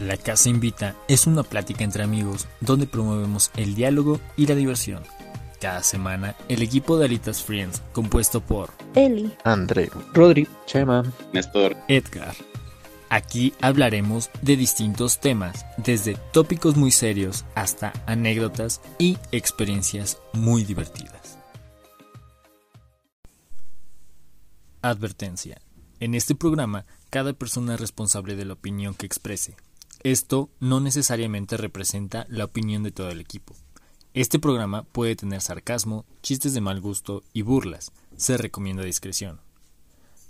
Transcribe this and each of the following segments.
La Casa Invita es una plática entre amigos donde promovemos el diálogo y la diversión. Cada semana, el equipo de Alitas Friends, compuesto por Eli, André, Rodri, Chema, Néstor, Edgar. Aquí hablaremos de distintos temas, desde tópicos muy serios hasta anécdotas y experiencias muy divertidas. Advertencia. En este programa, cada persona es responsable de la opinión que exprese. Esto no necesariamente representa la opinión de todo el equipo. Este programa puede tener sarcasmo, chistes de mal gusto y burlas. Se recomienda discreción.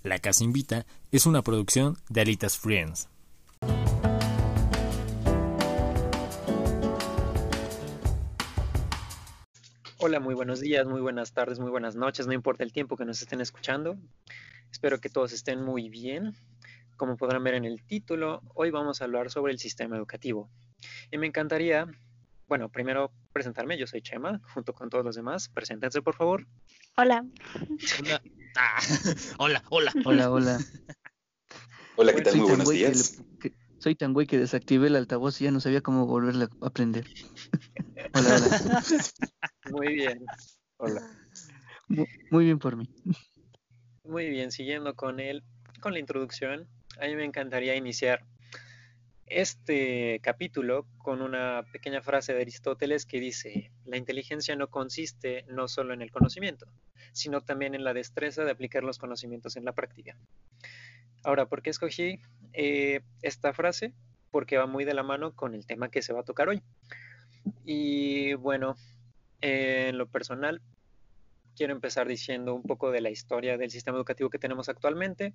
La Casa Invita es una producción de Alitas Friends. Hola, muy buenos días, muy buenas tardes, muy buenas noches, no importa el tiempo que nos estén escuchando. Espero que todos estén muy bien. Como podrán ver en el título, hoy vamos a hablar sobre el sistema educativo. Y me encantaría, bueno, primero presentarme, yo soy Chema, junto con todos los demás. Preséntense, por favor. Hola. Hola. Ah, hola, hola. Hola, hola. Hola, ¿qué tal? Soy Muy buenos que días. le- que- soy tan güey que desactivé el altavoz y ya no sabía cómo volverle a aprender. hola, hola. Muy bien. Hola. Mu- Muy bien por mí. Muy bien, siguiendo con el, con la introducción, a mí me encantaría iniciar este capítulo con una pequeña frase de Aristóteles que dice, la inteligencia no consiste no solo en el conocimiento, sino también en la destreza de aplicar los conocimientos en la práctica. Ahora, ¿por qué escogí eh, esta frase? Porque va muy de la mano con el tema que se va a tocar hoy. Y bueno, en lo personal, quiero empezar diciendo un poco de la historia del sistema educativo que tenemos actualmente.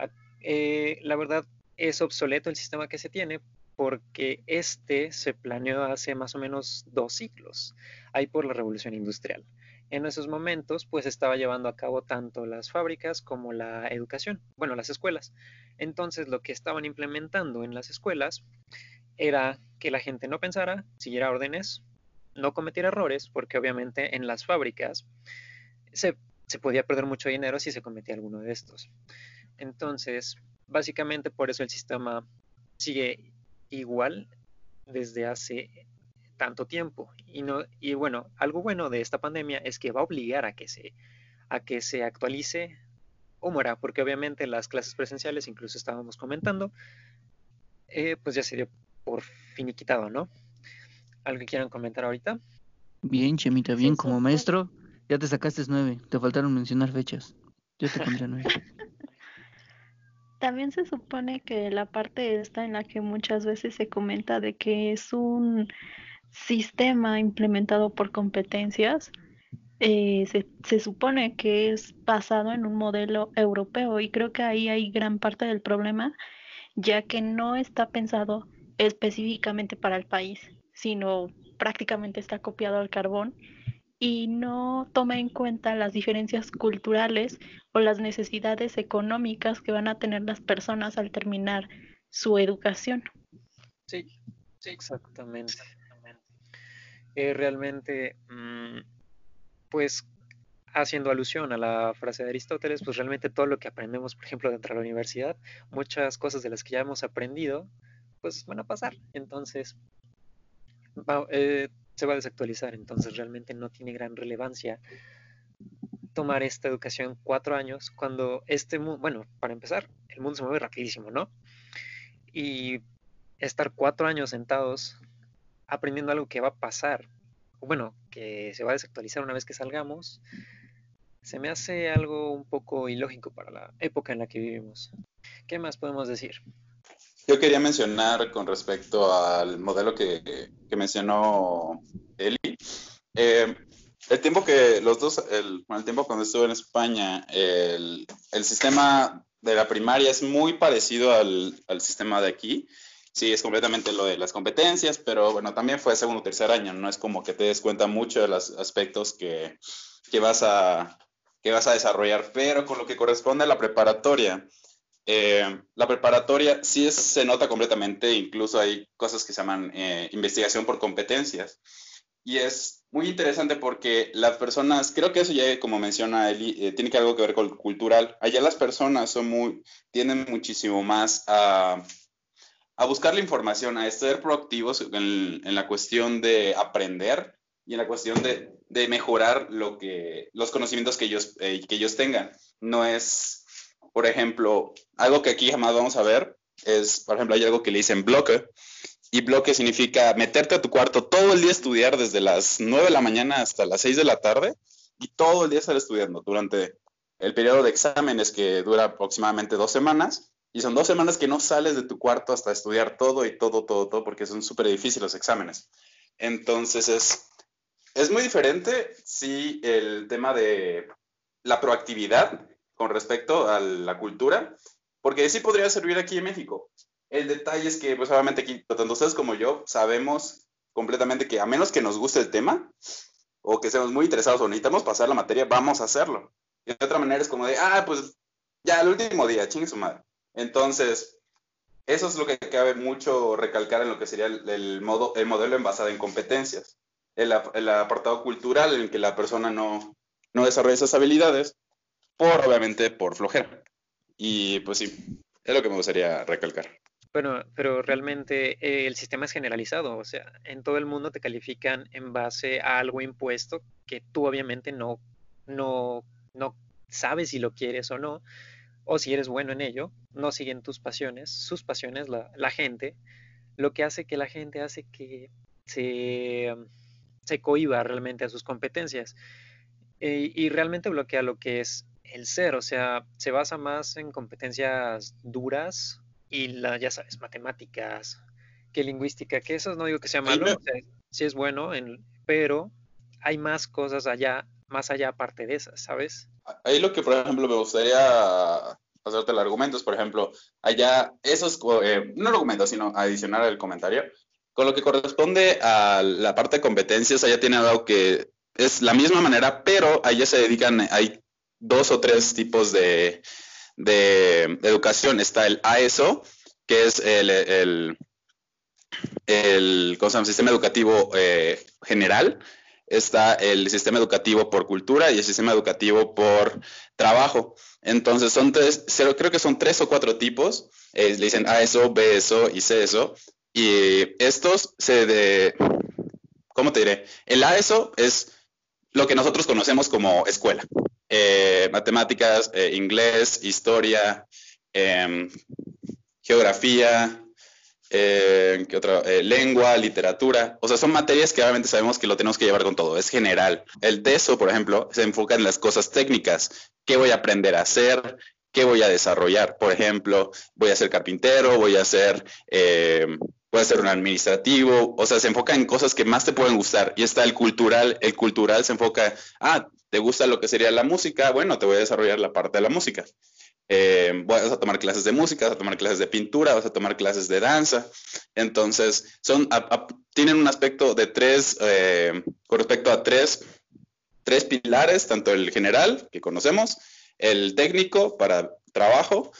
A- eh, la verdad es obsoleto el sistema que se tiene porque este se planeó hace más o menos dos siglos, ahí por la revolución industrial. En esos momentos, pues estaba llevando a cabo tanto las fábricas como la educación, bueno, las escuelas. Entonces, lo que estaban implementando en las escuelas era que la gente no pensara, siguiera órdenes, no cometiera errores, porque obviamente en las fábricas se, se podía perder mucho dinero si se cometía alguno de estos. Entonces, básicamente por eso el sistema sigue igual desde hace tanto tiempo. Y, no, y bueno, algo bueno de esta pandemia es que va a obligar a que se, a que se actualice o muera, porque obviamente las clases presenciales, incluso estábamos comentando, eh, pues ya se dio por finiquitado, ¿no? ¿Algo que quieran comentar ahorita? Bien, Chemita, bien. Sí, Como sí. maestro, ya te sacaste nueve. Te faltaron mencionar fechas. Yo te pondré nueve. También se supone que la parte esta en la que muchas veces se comenta de que es un sistema implementado por competencias, eh, se, se supone que es basado en un modelo europeo y creo que ahí hay gran parte del problema, ya que no está pensado específicamente para el país, sino prácticamente está copiado al carbón y no toma en cuenta las diferencias culturales o las necesidades económicas que van a tener las personas al terminar su educación. Sí, sí, exactamente. Eh, realmente, mm, pues haciendo alusión a la frase de Aristóteles, pues realmente todo lo que aprendemos, por ejemplo, dentro de la universidad, muchas cosas de las que ya hemos aprendido, pues van a pasar. Entonces, eh, se va a desactualizar. Entonces, realmente no tiene gran relevancia tomar esta educación cuatro años cuando este mundo, bueno, para empezar, el mundo se mueve rapidísimo, ¿no? Y estar cuatro años sentados aprendiendo algo que va a pasar, bueno, que se va a desactualizar una vez que salgamos, se me hace algo un poco ilógico para la época en la que vivimos. ¿Qué más podemos decir? Yo quería mencionar con respecto al modelo que, que mencionó Eli. eh, el tiempo que los dos, el, el tiempo cuando estuve en España, el, el sistema de la primaria es muy parecido al, al sistema de aquí. Sí, es completamente lo de las competencias, pero bueno, también fue segundo o tercer año, no es como que te des cuenta mucho de los aspectos que, que, vas, a, que vas a desarrollar, pero con lo que corresponde a la preparatoria, eh, la preparatoria sí es, se nota completamente, incluso hay cosas que se llaman eh, investigación por competencias. Y es muy interesante porque las personas, creo que eso ya, como menciona Eli, eh, tiene que algo que ver con cultural. Allá las personas son muy, tienden muchísimo más a, a buscar la información, a ser proactivos en, en la cuestión de aprender y en la cuestión de, de mejorar lo que, los conocimientos que ellos, eh, que ellos tengan. No es, por ejemplo, algo que aquí jamás vamos a ver, es, por ejemplo, hay algo que le dicen bloque, y bloque significa meterte a tu cuarto todo el día a estudiar desde las 9 de la mañana hasta las 6 de la tarde y todo el día estar estudiando durante el periodo de exámenes que dura aproximadamente dos semanas. Y son dos semanas que no sales de tu cuarto hasta estudiar todo y todo, todo, todo, porque son súper difíciles los exámenes. Entonces es, es muy diferente si el tema de la proactividad con respecto a la cultura, porque sí podría servir aquí en México. El detalle es que, pues obviamente aquí, tanto ustedes como yo, sabemos completamente que a menos que nos guste el tema o que estemos muy interesados o necesitamos pasar la materia, vamos a hacerlo. Y de otra manera es como de, ah, pues ya el último día, chingue su madre. Entonces, eso es lo que cabe mucho recalcar en lo que sería el, modo, el modelo envasado en competencias. El, el, apartado cultural en el que la persona no, no desarrolla esas habilidades, por obviamente por flojera. Y pues sí, es lo que me gustaría recalcar. Bueno, pero realmente eh, el sistema es generalizado, o sea, en todo el mundo te califican en base a algo impuesto que tú obviamente no, no, no sabes si lo quieres o no, o si eres bueno en ello, no siguen tus pasiones, sus pasiones, la, gente, lo que hace que la gente hace que se, se cohiba realmente a sus competencias eh, y realmente bloquea lo que es el ser, o sea, se basa más en competencias duras y la, ya sabes, matemáticas, que lingüística, que eso no digo que sea malo, sí, es bueno, en, pero hay más cosas allá, más allá aparte de esas, ¿sabes? Ahí lo que, por ejemplo, me gustaría hacerte el argumento es, por ejemplo, allá, esos, eh, no argumento, sino adicionar el comentario, con lo que corresponde a la parte de competencias, allá tiene algo que es la misma manera, pero allá se dedican, hay dos o tres tipos de, de educación está el AESO, que es el, sistema educativo eh, general, está el sistema educativo por cultura y el sistema educativo por trabajo. Entonces, son tres, creo que son tres o cuatro tipos. Eh, le dicen AESO, BESO y CESO. Y estos se de, ¿cómo te diré? El AESO es lo que nosotros conocemos como escuela. Eh, matemáticas, eh, inglés, historia, em, geografía, eh, lengua, literatura. O sea, son materias que obviamente sabemos que lo tenemos que llevar con todo, es general. El TESO, por ejemplo, se enfoca en las cosas técnicas. ¿Qué voy a aprender a hacer? ¿Qué voy a desarrollar? Por ejemplo, voy a ser carpintero, voy a ser puede ser un administrativo, o sea, se enfoca en cosas que más te pueden gustar. Y está el cultural, el cultural se enfoca, ah, ¿te gusta lo que sería la música? Bueno, te voy a desarrollar la parte de la música. Eh, vas a tomar clases de música, vas a tomar clases de pintura, vas a tomar clases de danza. Entonces, son, tienen un aspecto de tres, eh, con respecto a tres, tres pilares, tanto el general, que conocemos, el técnico para trabajo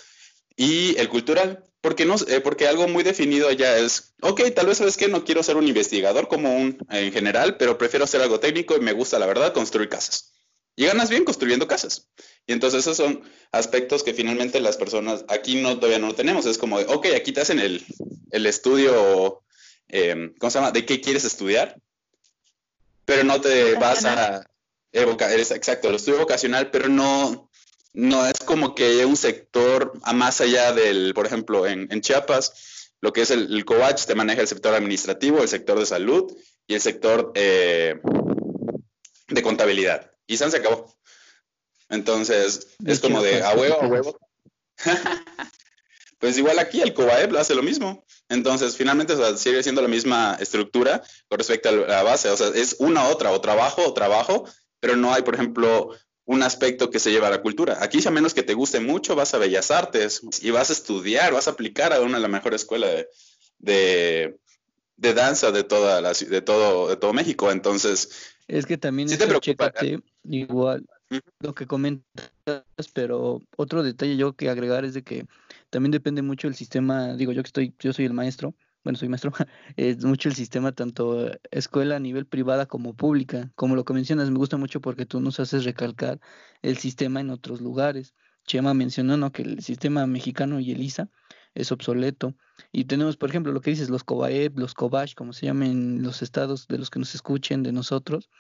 y el cultural. Porque, no, eh, porque algo muy definido allá es, ok, tal vez sabes que no quiero ser un investigador como un en general, pero prefiero hacer algo técnico y me gusta, la verdad, construir casas. Y ganas bien construyendo casas. Y entonces esos son aspectos que finalmente las personas aquí no todavía no tenemos. Es como, de, ok, aquí te hacen el, el estudio, eh, ¿cómo se llama? ¿De qué quieres estudiar? Pero no te vas a... Evocar, exacto, el estudio vocacional, pero no, no es como que un sector a más allá del, por ejemplo, en, Chiapas, lo que es el, el te maneja el sector administrativo, el sector de salud y el sector eh, de contabilidad. Y se acabó. Entonces, es como de a huevo, a huevo. pues igual aquí el COBAEP hace lo mismo. Entonces, finalmente sigue siendo la misma estructura con respecto a la base. O sea, es una otra, o trabajo o trabajo, pero no hay, por ejemplo, un aspecto que se lleva a la cultura. Aquí, a menos que te guste mucho, vas a Bellas Artes y vas a estudiar, vas a aplicar a una de las mejores escuelas de, de, danza de, toda la, de, todo, de todo México. Entonces, es que también ¿sí te preocupa, igual lo que comentas, pero otro detalle yo que agregar es de que también depende mucho del sistema, digo yo que estoy, yo soy el maestro, bueno, soy maestro, es mucho el sistema, tanto escuela a nivel privada como pública. Como lo que mencionas, me gusta mucho porque tú nos haces recalcar el sistema en otros lugares. Chema mencionó ¿no? que el sistema mexicano y el ISA es obsoleto. Y tenemos, por ejemplo, lo que dices, los Kobaeb, los Kobash, como se llaman los estados de los que nos escuchen, de nosotros,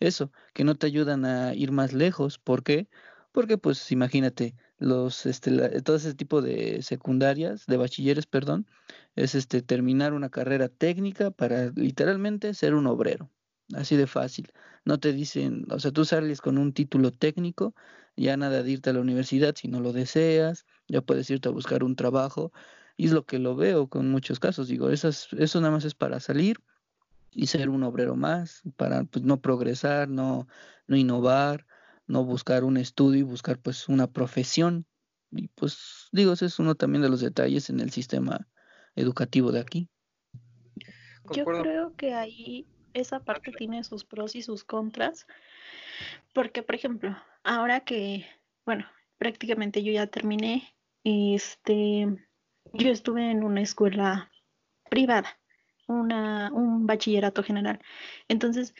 eso, que no te ayudan a ir más lejos. ¿Por qué? Porque, pues, imagínate, los, este, todo ese tipo de secundarias, de bachilleres, perdón, es este, terminar una carrera técnica para literalmente ser un obrero. Así de fácil. No te dicen, o sea, tú sales con un título técnico, ya nada de irte a la universidad si no lo deseas, ya puedes irte a buscar un trabajo. Y es lo que lo veo con muchos casos. Digo, esas, eso nada más es para salir y ser un obrero más, para pues, no progresar, no, no innovar, no buscar un estudio y buscar pues una profesión. Y pues digo, ese es uno también de los detalles en el sistema educativo de aquí. Yo creo que ahí esa parte tiene sus pros y sus contras, porque por ejemplo, ahora que, bueno, prácticamente yo ya terminé, este, yo estuve en una escuela privada, una, un bachillerato general. Entonces,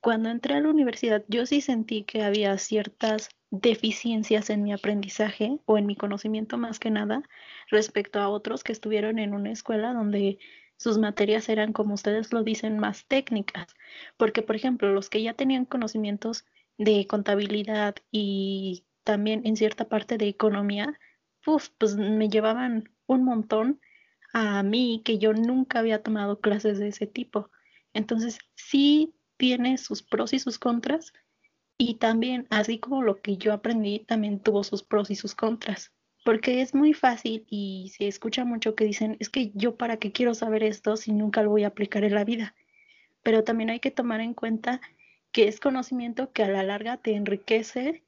cuando entré a la universidad, yo sí sentí que había ciertas deficiencias en mi aprendizaje o en mi conocimiento más que nada respecto a otros que estuvieron en una escuela donde sus materias eran, como ustedes lo dicen, más técnicas, porque, por ejemplo, los que ya tenían conocimientos de contabilidad y también en cierta parte de economía, pues, pues me llevaban un montón a mí que yo nunca había tomado clases de ese tipo. Entonces, sí tiene sus pros y sus contras, y también, así como lo que yo aprendí, también tuvo sus pros y sus contras porque es muy fácil y se escucha mucho que dicen, es que yo para qué quiero saber esto si nunca lo voy a aplicar en la vida. Pero también hay que tomar en cuenta que es conocimiento que a la larga te enriquece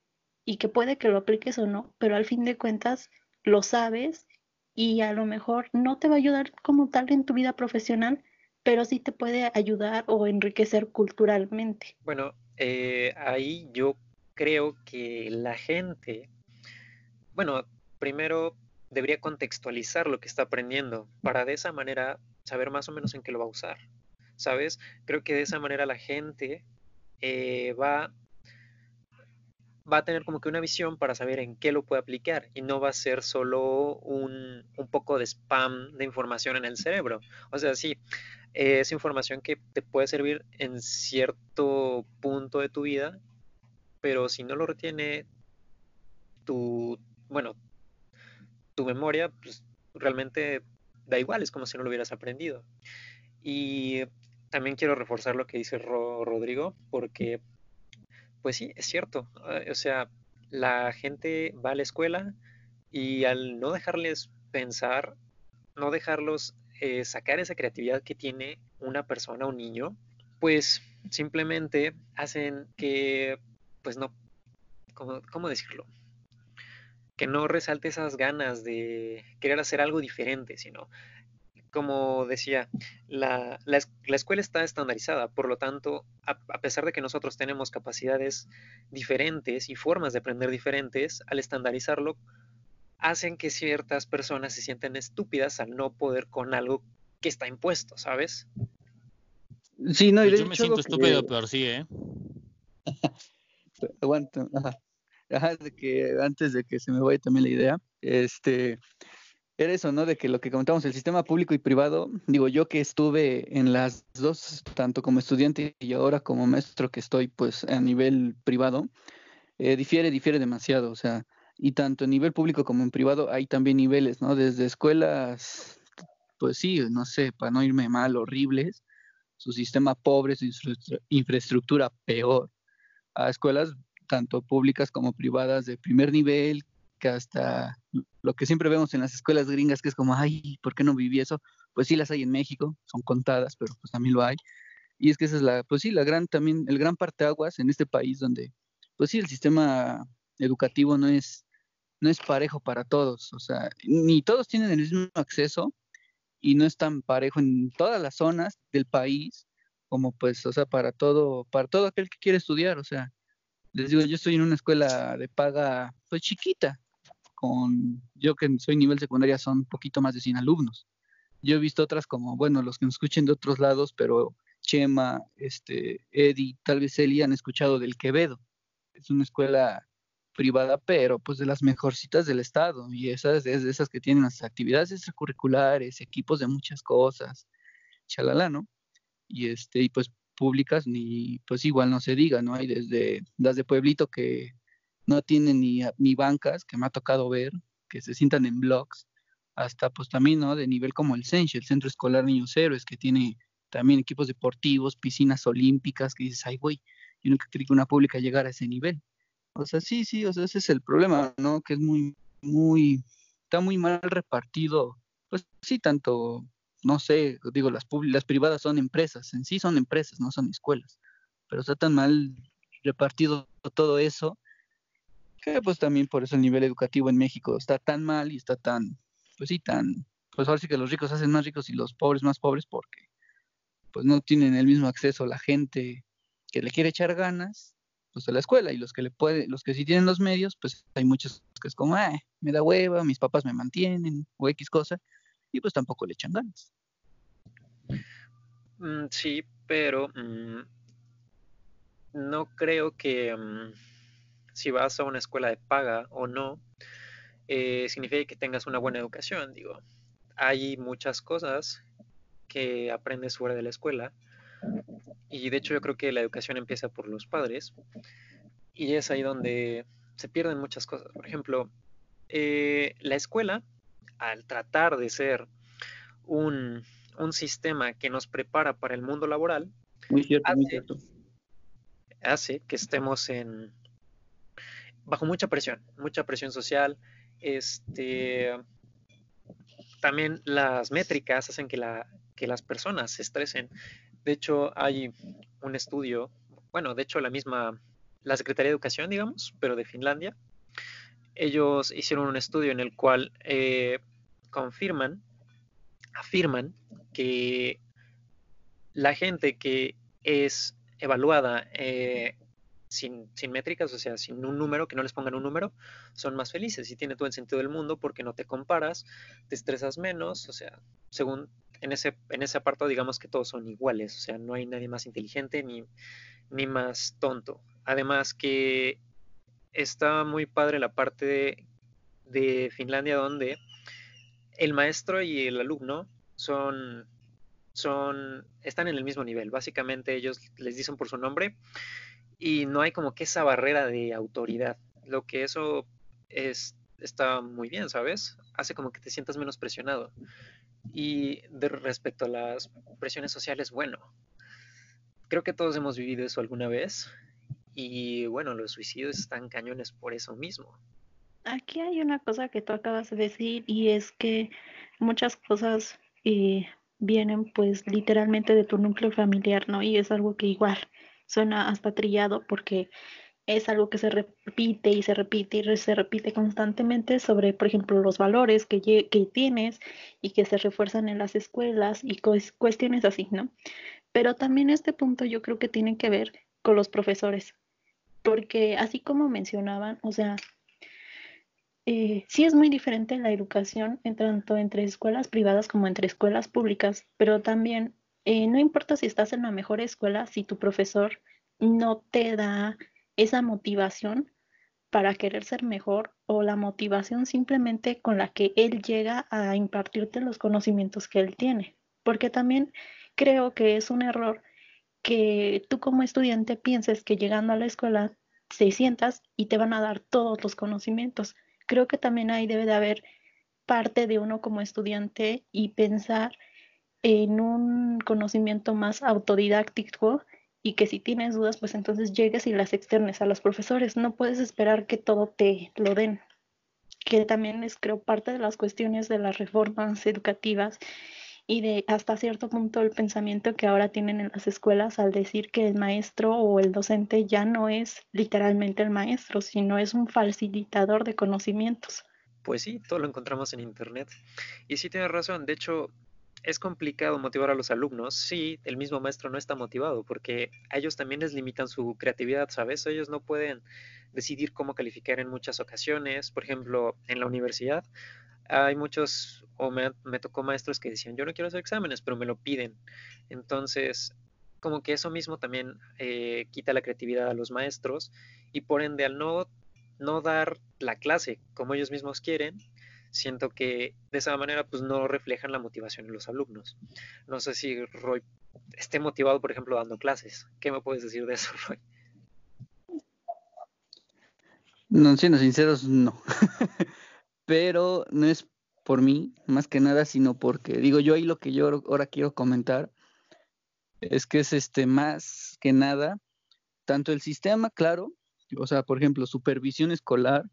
y que puede que lo apliques o no, pero al fin de cuentas lo sabes y a lo mejor no te va a ayudar como tal en tu vida profesional, pero sí te puede ayudar o enriquecer culturalmente. Bueno, eh, ahí yo creo que la gente, bueno, primero debería contextualizar lo que está aprendiendo para de esa manera saber más o menos en qué lo va a usar. ¿Sabes? Creo que de esa manera la gente eh, va, va a tener como que una visión para saber en qué lo puede aplicar y no va a ser solo un, un poco de spam de información en el cerebro. O sea, sí, es información que te puede servir en cierto punto de tu vida, pero si no lo retiene tu, bueno, tu memoria pues, realmente da igual, es como si no lo hubieras aprendido. Y también quiero reforzar lo que dice Rodrigo, porque, pues sí, es cierto. Ah, o sea, la gente va a la escuela y al no dejarles pensar, no dejarlos eh, sacar esa creatividad que tiene una persona, un niño, pues simplemente hacen que, pues no, cómo decirlo? que no resalte esas ganas de querer hacer algo diferente, sino, como decía, la, escuela está estandarizada, por lo tanto, a, pesar de que nosotros tenemos capacidades diferentes y formas de aprender diferentes, al estandarizarlo, hacen que ciertas personas se sienten estúpidas al no poder con algo que está impuesto, ¿sabes? Sí, no, pues yo me siento estúpido, pero sí, ¿eh? Aguanto, ajá de que antes de que se me vaya también la idea, este, era eso, ¿no? De que lo que comentamos, el sistema público y privado, digo yo que estuve en las dos, tanto como estudiante y ahora como maestro que estoy, pues a nivel privado, eh, difiere, difiere demasiado, o sea, y tanto en nivel público como en privado hay también niveles, ¿no? Desde escuelas, pues sí, no sé, para no irme mal, horribles, su sistema pobre, su infraestructura peor, a escuelas tanto públicas como privadas de primer nivel, que hasta lo que siempre vemos en las escuelas gringas, que es como, ay, ¿por qué no viví eso? Pues sí las hay en México, son contadas, pero pues también lo hay. Y es que esa es la, pues sí, la gran, también, el gran parteaguas en este país donde, pues sí, el sistema educativo no es, no es parejo para todos, o sea, ni todos tienen el mismo acceso y no es tan parejo en todas las zonas del país como pues, o sea, para todo, para todo aquel que quiere estudiar, o sea, les digo, yo estoy en una escuela de paga, pues chiquita, con, yo que soy nivel secundaria son poquito más de 100 alumnos. Yo he visto otras como, bueno, los que nos escuchen de otros lados, pero Chema, este, Eddie, tal vez Eli han escuchado del Quevedo. Es una escuela privada, pero pues de las mejorcitas del estado y esas es de esas que tienen las actividades extracurriculares, equipos de muchas cosas, chalala, ¿no? Y este y pues públicas ni pues igual no se diga, ¿no? Hay desde las de pueblito que no tienen ni, ni bancas, que me ha tocado ver, que se sientan en blogs, hasta pues también, ¿no? De nivel como el CENCH, el Centro Escolar Niños Héroes, que tiene también equipos deportivos, piscinas olímpicas, que dices, ay, güey, yo nunca creí que una pública llegara a ese nivel. O sea, sí, sí, o sea, ese es el problema, ¿no? Que es muy, muy, está muy mal repartido, pues sí, tanto, no sé, digo, las, las privadas son empresas, en sí son empresas, no son escuelas, pero está tan mal repartido todo eso, que pues también por eso el nivel educativo en México está tan mal y está tan, pues sí, tan, pues ahora sí que los ricos hacen más ricos y los pobres más pobres porque pues no tienen el mismo acceso la gente que le quiere echar ganas pues a la escuela y los que le puede, los que sí tienen los medios, pues hay muchos que es como, ah, me da hueva, mis papás me mantienen o X cosa y pues tampoco le echan ganas. Mm, sí, pero mm, no creo que mm, si vas a una escuela de paga o no, eh, significa que tengas una buena educación. Digo, hay muchas cosas que aprendes fuera de la escuela y de hecho yo creo que la educación empieza por los padres y es ahí donde se pierden muchas cosas. Por ejemplo, eh, la escuela, al tratar de ser un, sistema que nos prepara para el mundo laboral, hace, que estemos en bajo mucha presión, mucha presión social. Este, también las métricas hacen que, la, que las personas se estresen de hecho, hay un estudio, bueno, de hecho la misma, la Secretaría de Educación, digamos, pero de Finlandia, ellos hicieron un estudio en el cual eh, confirman, afirman que la gente que es evaluada eh, sin, métricas, o sea, sin un número, que no les pongan un número, son más felices y tiene todo el sentido del mundo porque no te comparas, te estresas menos, o sea, según en ese, en ese apartado digamos que todos son iguales, o sea, no hay nadie más inteligente ni, ni más tonto. Además que está muy padre la parte de, Finlandia donde el maestro y el alumno son, son, están en el mismo nivel. Básicamente ellos les dicen por su nombre y no hay como que esa barrera de autoridad. Lo que eso es, está muy bien, ¿sabes? Hace como que te sientas menos presionado. Y de respecto a las presiones sociales, bueno, creo que todos hemos vivido eso alguna vez. Y bueno, los suicidios están cañones por eso mismo. Aquí hay una cosa que tú acabas de decir y es que muchas cosas eh, vienen pues literalmente de tu núcleo familiar, ¿no? Y es algo que igual suena hasta trillado porque es algo que se repite y se repite y se repite constantemente sobre, por ejemplo, los valores que, que tienes y que se refuerzan en las escuelas y cuestiones así, ¿no? Pero también este punto yo creo que tiene que ver con los profesores, porque así como mencionaban, o sea, eh, sí es muy diferente la educación en tanto entre escuelas privadas como entre escuelas públicas, pero también eh, no importa si estás en la mejor escuela, si tu profesor no te da esa motivación para querer ser mejor o la motivación simplemente con la que él llega a impartirte los conocimientos que él tiene. Porque también creo que es un error que tú como estudiante pienses que llegando a la escuela se sientas y te van a dar todos los conocimientos. Creo que también ahí debe de haber parte de uno como estudiante y pensar en un conocimiento más autodidáctico y que si tienes dudas, pues entonces llegues y las externes a los profesores. No puedes esperar que todo te lo den, que también es, creo, parte de las cuestiones de las reformas educativas y de hasta cierto punto el pensamiento que ahora tienen en las escuelas al decir que el maestro o el docente ya no es literalmente el maestro, sino es un facilitador de conocimientos. Pues sí, todo lo encontramos en Internet. Y sí tienes razón, de hecho, es complicado motivar a los alumnos si el mismo maestro no está motivado, porque a ellos también les limitan su creatividad, ¿sabes? Ellos no pueden decidir cómo calificar en muchas ocasiones. Por ejemplo, en la universidad hay muchos, o me, tocó maestros que decían, yo no quiero hacer exámenes, pero me lo piden. Entonces, como que eso mismo también eh, quita la creatividad a los maestros y por ende al no no dar la clase como ellos mismos quieren, siento que de esa manera pues no reflejan la motivación en los alumnos. No sé si Roy esté motivado, por ejemplo, dando clases. ¿Qué me puedes decir de eso, Roy? No, siendo sinceros, no. Pero no es por mí, más que nada, sino porque, digo, yo ahí lo que yo ahora quiero comentar es que es este más que nada, tanto el sistema, claro, o sea, por ejemplo, supervisión escolar,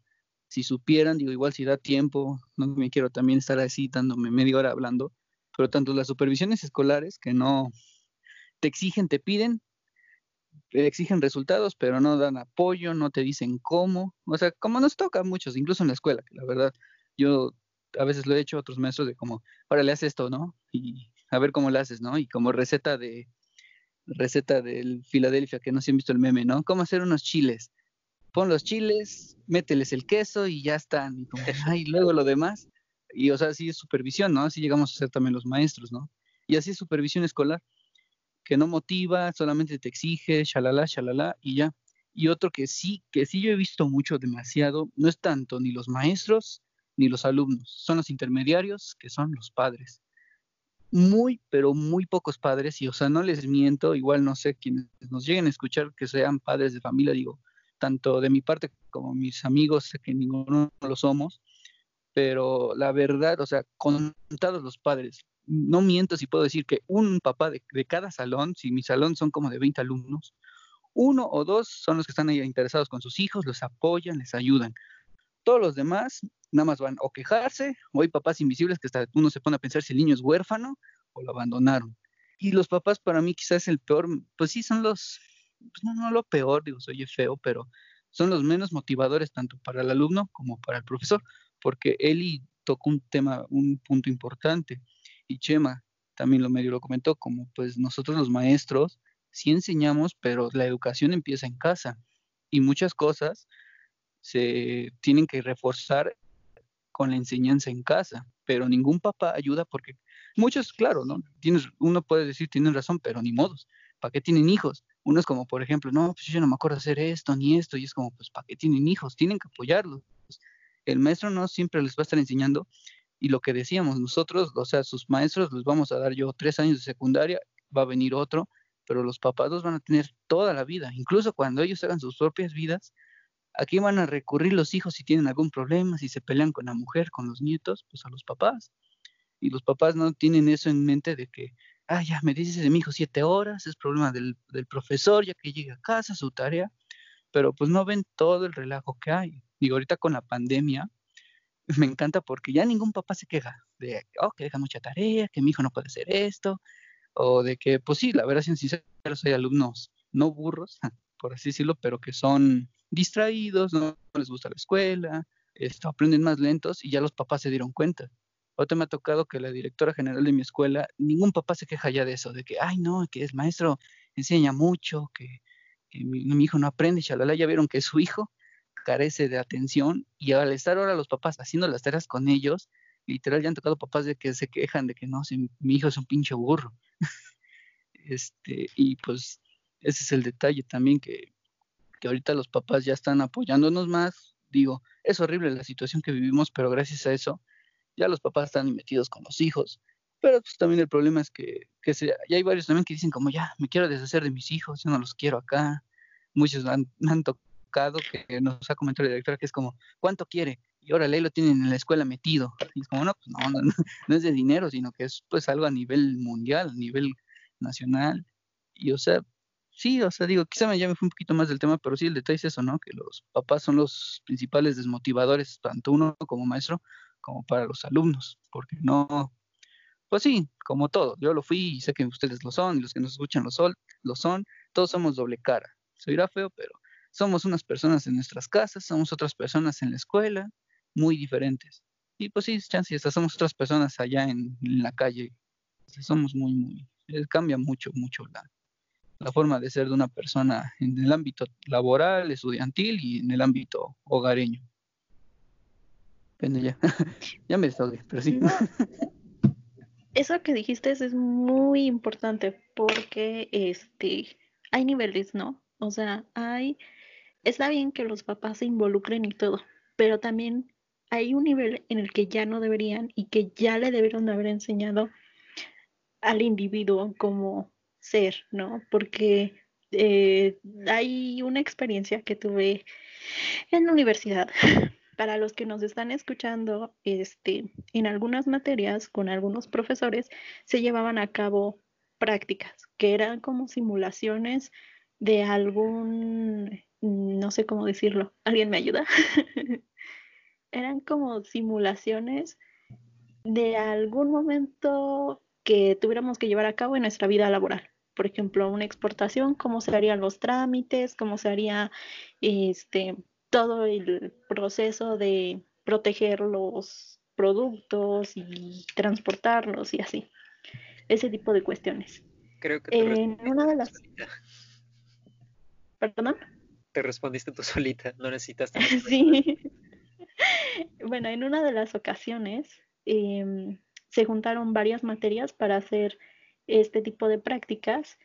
si supieran, digo, igual si da tiempo, no me quiero también estar así dándome media hora hablando, pero tanto las supervisiones escolares que no te exigen, te piden, exigen resultados, pero no dan apoyo, no te dicen cómo, o sea, como nos toca a muchos, incluso en la escuela, que la verdad, yo a veces lo he hecho a otros maestros de como, ahora le haces esto, ¿no? Y a ver cómo lo haces, ¿no? Y como receta de, receta del Filadelfia, que no se han visto el meme, ¿no? Cómo hacer unos chiles pon los chiles, mételes el queso y ya están. Y, como, ay, luego lo demás. Y, o sea, así es supervisión, ¿no? Así llegamos a ser también los maestros, ¿no? Y así es supervisión escolar, que no motiva, solamente te exige, shalala, shalala, y ya. Y otro que sí, que sí yo he visto mucho, demasiado, no es tanto ni los maestros ni los alumnos, son los intermediarios, que son los padres. Muy, pero muy pocos padres, y o sea, no les miento, igual no sé quienes nos lleguen a escuchar que sean padres de familia, digo, tanto de mi parte como mis amigos, que ninguno lo somos, pero la verdad, o sea, contados los padres, no miento si puedo decir que un papá de, cada salón, si mi salón son como de 20 alumnos, uno o dos son los que están ahí interesados con sus hijos, los apoyan, les ayudan. Todos los demás nada más van o quejarse, o hay papás invisibles que hasta uno se pone a pensar si el niño es huérfano o lo abandonaron. Y los papás para mí quizás el peor, pues sí, son los pues no, lo peor, digo, soy feo, pero son los menos motivadores tanto para el alumno como para el profesor, porque Eli tocó un tema, un punto importante, y Chema también lo medio lo comentó, como pues nosotros los maestros sí enseñamos, pero la educación empieza en casa, y muchas cosas se tienen que reforzar con la enseñanza en casa, pero ningún papá ayuda porque muchos, claro, ¿no? Tienes, uno puede decir, tienen razón, pero ni modos. ¿Para qué tienen hijos? Uno es como, por ejemplo, no, pues yo no me acuerdo hacer esto ni esto, y es como, pues, ¿para qué tienen hijos? Tienen que apoyarlos. El maestro no siempre les va a estar enseñando, y lo que decíamos nosotros, o sea, sus maestros les vamos a dar yo tres años de secundaria, va a venir otro, pero los papás los van a tener toda la vida, incluso cuando ellos hagan sus propias vidas, aquí van a recurrir los hijos si tienen algún problema, si se pelean con la mujer, con los nietos, pues a los papás. Y los papás no tienen eso en mente de que, ah, ya me dices de mi hijo siete horas, es problema del, profesor, ya que llega a casa, su tarea, pero pues no ven todo el relajo que hay. Digo, ahorita con la pandemia, me encanta porque ya ningún papá se queja de, oh, que deja mucha tarea, que mi hijo no puede hacer esto, o de que, pues sí, la verdad, sin sinceros, hay alumnos no burros, por así decirlo, pero que son distraídos, no, les gusta la escuela, esto, aprenden más lentos y ya los papás se dieron cuenta. Ahorita me ha tocado que la directora general de mi escuela, ningún papá se queja ya de eso, de que, ay, no, que el maestro enseña mucho, que, mi, hijo no aprende, shalala, ya vieron que su hijo carece de atención y al estar ahora los papás haciendo las tareas con ellos, literal ya han tocado papás de que se quejan de que no, si mi hijo es un pinche burro. este, y pues ese es el detalle también que, que ahorita los papás ya están apoyándonos más. Digo, es horrible la situación que vivimos, pero gracias a eso ya los papás están metidos con los hijos. Pero pues también el problema es que, que se, ya hay varios también que dicen como ya, me quiero deshacer de mis hijos, yo no los quiero acá. Muchos han, han tocado, que nos ha comentado el director, que es como, ¿cuánto quiere? Y ahora ley lo tienen en la escuela metido. Y es como, no, pues no, no, no es de dinero, sino que es pues algo a nivel mundial, a nivel nacional. Y o sea, sí, o sea, digo, quizá me llame fue un poquito más del tema, pero sí el detalle es eso, ¿no? Que los papás son los principales desmotivadores, tanto uno como maestro, como para los alumnos, porque no, pues sí, como todo, yo lo fui y sé que ustedes lo son, y los que nos escuchan lo son, lo son, todos somos doble cara. Se oirá feo, pero somos unas personas en nuestras casas, somos otras personas en la escuela, muy diferentes. Y pues sí, chance, hasta somos otras personas allá en, la calle. Somos muy, muy, eh, cambia mucho, mucho la, la forma de ser de una persona en el ámbito laboral, estudiantil y en el ámbito hogareño ya. ya me desahogué, pero sí. Eso que dijiste es muy importante porque este hay niveles, ¿no? O sea, hay está bien que los papás se involucren y todo, pero también hay un nivel en el que ya no deberían y que ya le debieron de haber enseñado al individuo como ser, ¿no? Porque eh, hay una experiencia que tuve en la universidad. Para los que nos están escuchando, este, en algunas materias con algunos profesores se llevaban a cabo prácticas que eran como simulaciones de algún, no sé cómo decirlo, ¿alguien me ayuda? eran como simulaciones de algún momento que tuviéramos que llevar a cabo en nuestra vida laboral. Por ejemplo, una exportación, cómo se harían los trámites, cómo se haría este, todo el proceso de proteger los productos y transportarlos y así. Ese tipo de cuestiones. Creo que te en una de las... ¿Perdón? Te respondiste tú solita, no necesitas... sí. bueno, en una de las ocasiones em, se juntaron varias materias para hacer este tipo de prácticas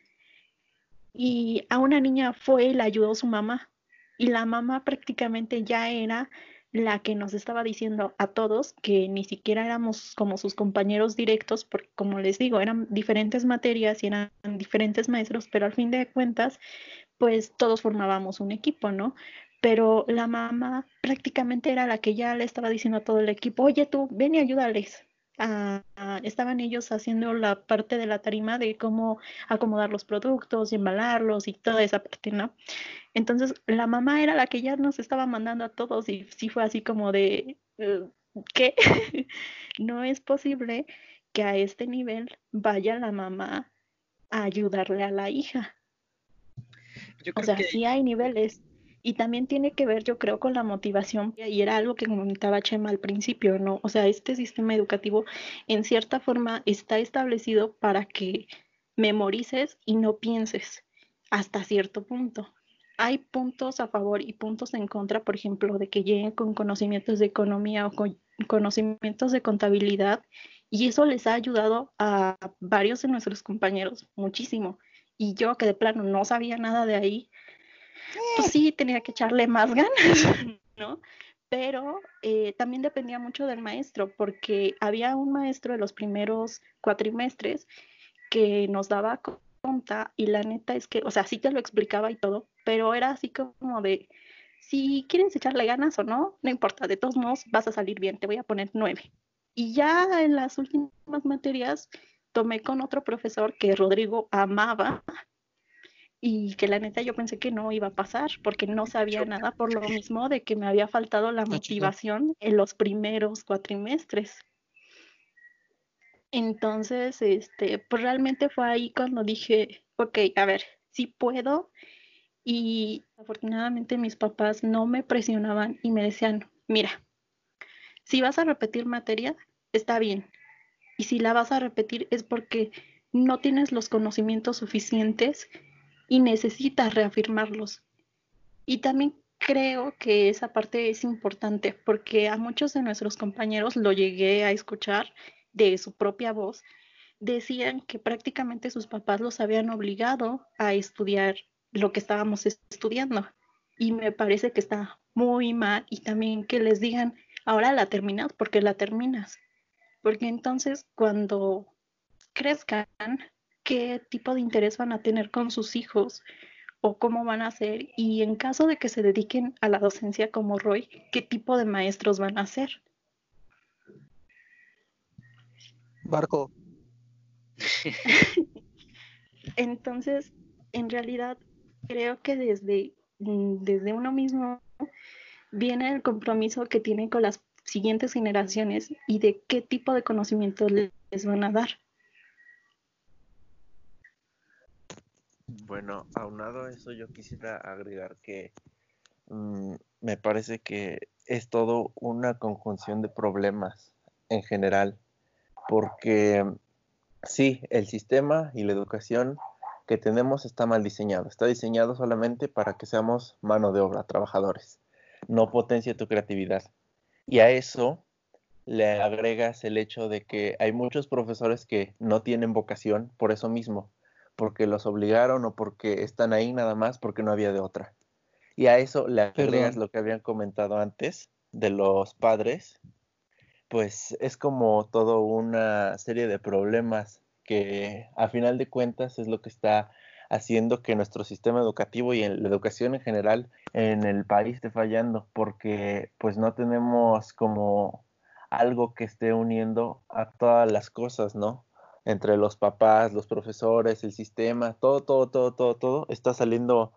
y a una niña fue y la ayudó su mamá y la mamá prácticamente ya era la que nos estaba diciendo a todos que ni siquiera éramos como sus compañeros directos, porque como les digo, eran diferentes materias y eran diferentes maestros, pero al fin de cuentas, pues todos formábamos un equipo, ¿no? pero la mamá prácticamente era la que ya le estaba diciendo a todo el equipo, oye tú, ven y ayúdales. Ah, estaban ellos haciendo la parte de la tarima de cómo acomodar los productos y embalarlos y toda esa parte, ¿no? Entonces la mamá era la que ya nos estaba mandando a todos y sí fue así como de, eh, ¿qué? no es posible que a este nivel vaya la mamá a ayudarle a la hija. o sea, sí hay niveles. Y también tiene que ver, yo creo, con la motivación, y era algo que comentaba Chema al principio, ¿no? O sea, este sistema educativo en cierta forma está establecido para que memorices y no pienses hasta cierto punto. Hay puntos a favor y puntos en contra, por ejemplo, de que lleguen con conocimientos de economía o con conocimientos de contabilidad, y eso les ha ayudado a varios de nuestros compañeros muchísimo. Y yo que de plano no sabía nada de ahí, pues sí, tenía que echarle más ganas, ¿no? Pero eh, también dependía mucho del maestro, porque había un maestro de los primeros cuatrimestres que nos daba cuenta y la neta es que, o sea, sí te lo explicaba y todo, pero era así como de, si quieres echarle ganas o no, no importa, de todos modos vas a salir bien, te voy a poner nueve. Y ya en las últimas materias tomé con otro profesor que Rodrigo amaba, y que la neta yo pensé que no iba a pasar porque no sabía nada por lo mismo de que me había faltado la motivación en los primeros cuatrimestres. Entonces, este, pues realmente fue ahí cuando dije, ok, a ver, sí puedo. Y afortunadamente mis papás no me presionaban y me decían, mira, si vas a repetir materia, está bien. Y si la vas a repetir es porque no tienes los conocimientos suficientes y necesitas reafirmarlos. Y también creo que esa parte es importante porque a muchos de nuestros compañeros lo llegué a escuchar de su propia voz, decían que prácticamente sus papás los habían obligado a estudiar lo que estábamos estudiando. Y me parece que está muy mal y también que les digan, ahora la terminas porque la terminas. Porque entonces cuando crezcan qué tipo de interés van a tener con sus hijos o cómo van a ser y en caso de que se dediquen a la docencia como Roy, qué tipo de maestros van a ser. Barco. Entonces, en realidad, creo que desde, mm, desde uno mismo viene el compromiso que tienen con las siguientes generaciones y de qué tipo de conocimiento les van a dar. Bueno, aunado a eso, yo quisiera agregar que mm, me parece que es todo una conjunción de problemas en general, porque sí, el sistema y la educación que tenemos está mal diseñado. Está diseñado solamente para que seamos mano de obra, trabajadores. No potencia tu creatividad. Y a eso le agregas el hecho de que hay muchos profesores que no tienen vocación por eso mismo, porque los obligaron o porque están ahí nada más porque no había de otra. Y a eso le agregas lo que habían comentado antes de los padres, pues es como todo una serie de problemas que a final de cuentas es lo que está haciendo que nuestro sistema educativo y la educación en general en el país esté fallando, porque pues no tenemos como algo que esté uniendo a todas las cosas, ¿no? Entre los papás, los profesores, el sistema, todo, todo, todo, todo, todo está saliendo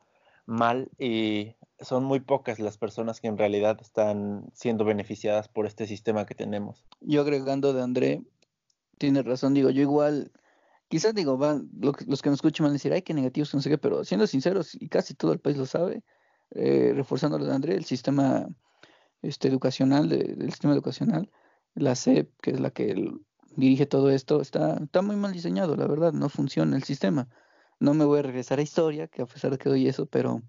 mal y son muy pocas las personas que en realidad están siendo beneficiadas por este sistema que tenemos. Yo agregando de André, tiene razón, digo, yo igual, quizás digo, van, los que nos escuchan van a decir, ay, qué negativos, no sé qué, pero siendo sinceros, y casi todo el país lo sabe, eh, reforzando lo de André, el sistema este, educacional, del sistema educacional, la SEP, que es la que dirige todo esto, está, está muy mal diseñado, la verdad, no funciona el sistema. No me voy a regresar a historia, que a pesar de que doy eso, pero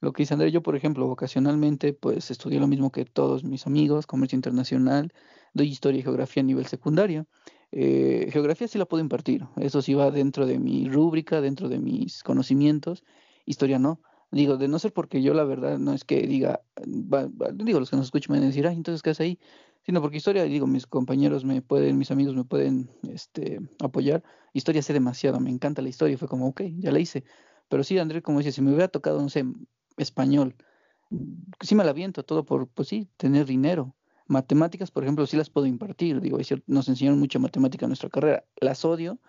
lo que dice André, yo por ejemplo, vocacionalmente, pues estudié lo mismo que todos mis amigos, comercio internacional, doy historia y geografía a nivel secundario. Eh, geografía sí la puedo impartir, eso sí va dentro de mi rúbrica, dentro de mis conocimientos, historia no. Digo, de no ser porque yo la verdad no es que diga, digo, los que nos escuchan me van a decir, ay, entonces, ¿qué haces ahí? Sino porque historia, digo, mis compañeros me pueden, mis amigos me pueden este, apoyar. Historia sé demasiado, me encanta la historia, fue como, ok, ya la hice. Pero sí, Andrés, como dice, si me hubiera tocado, no sé, español, sí me la aviento todo por, pues sí, tener dinero. Matemáticas, por ejemplo, sí las puedo impartir, digo, nos enseñaron mucha matemática en nuestra carrera. Las odio,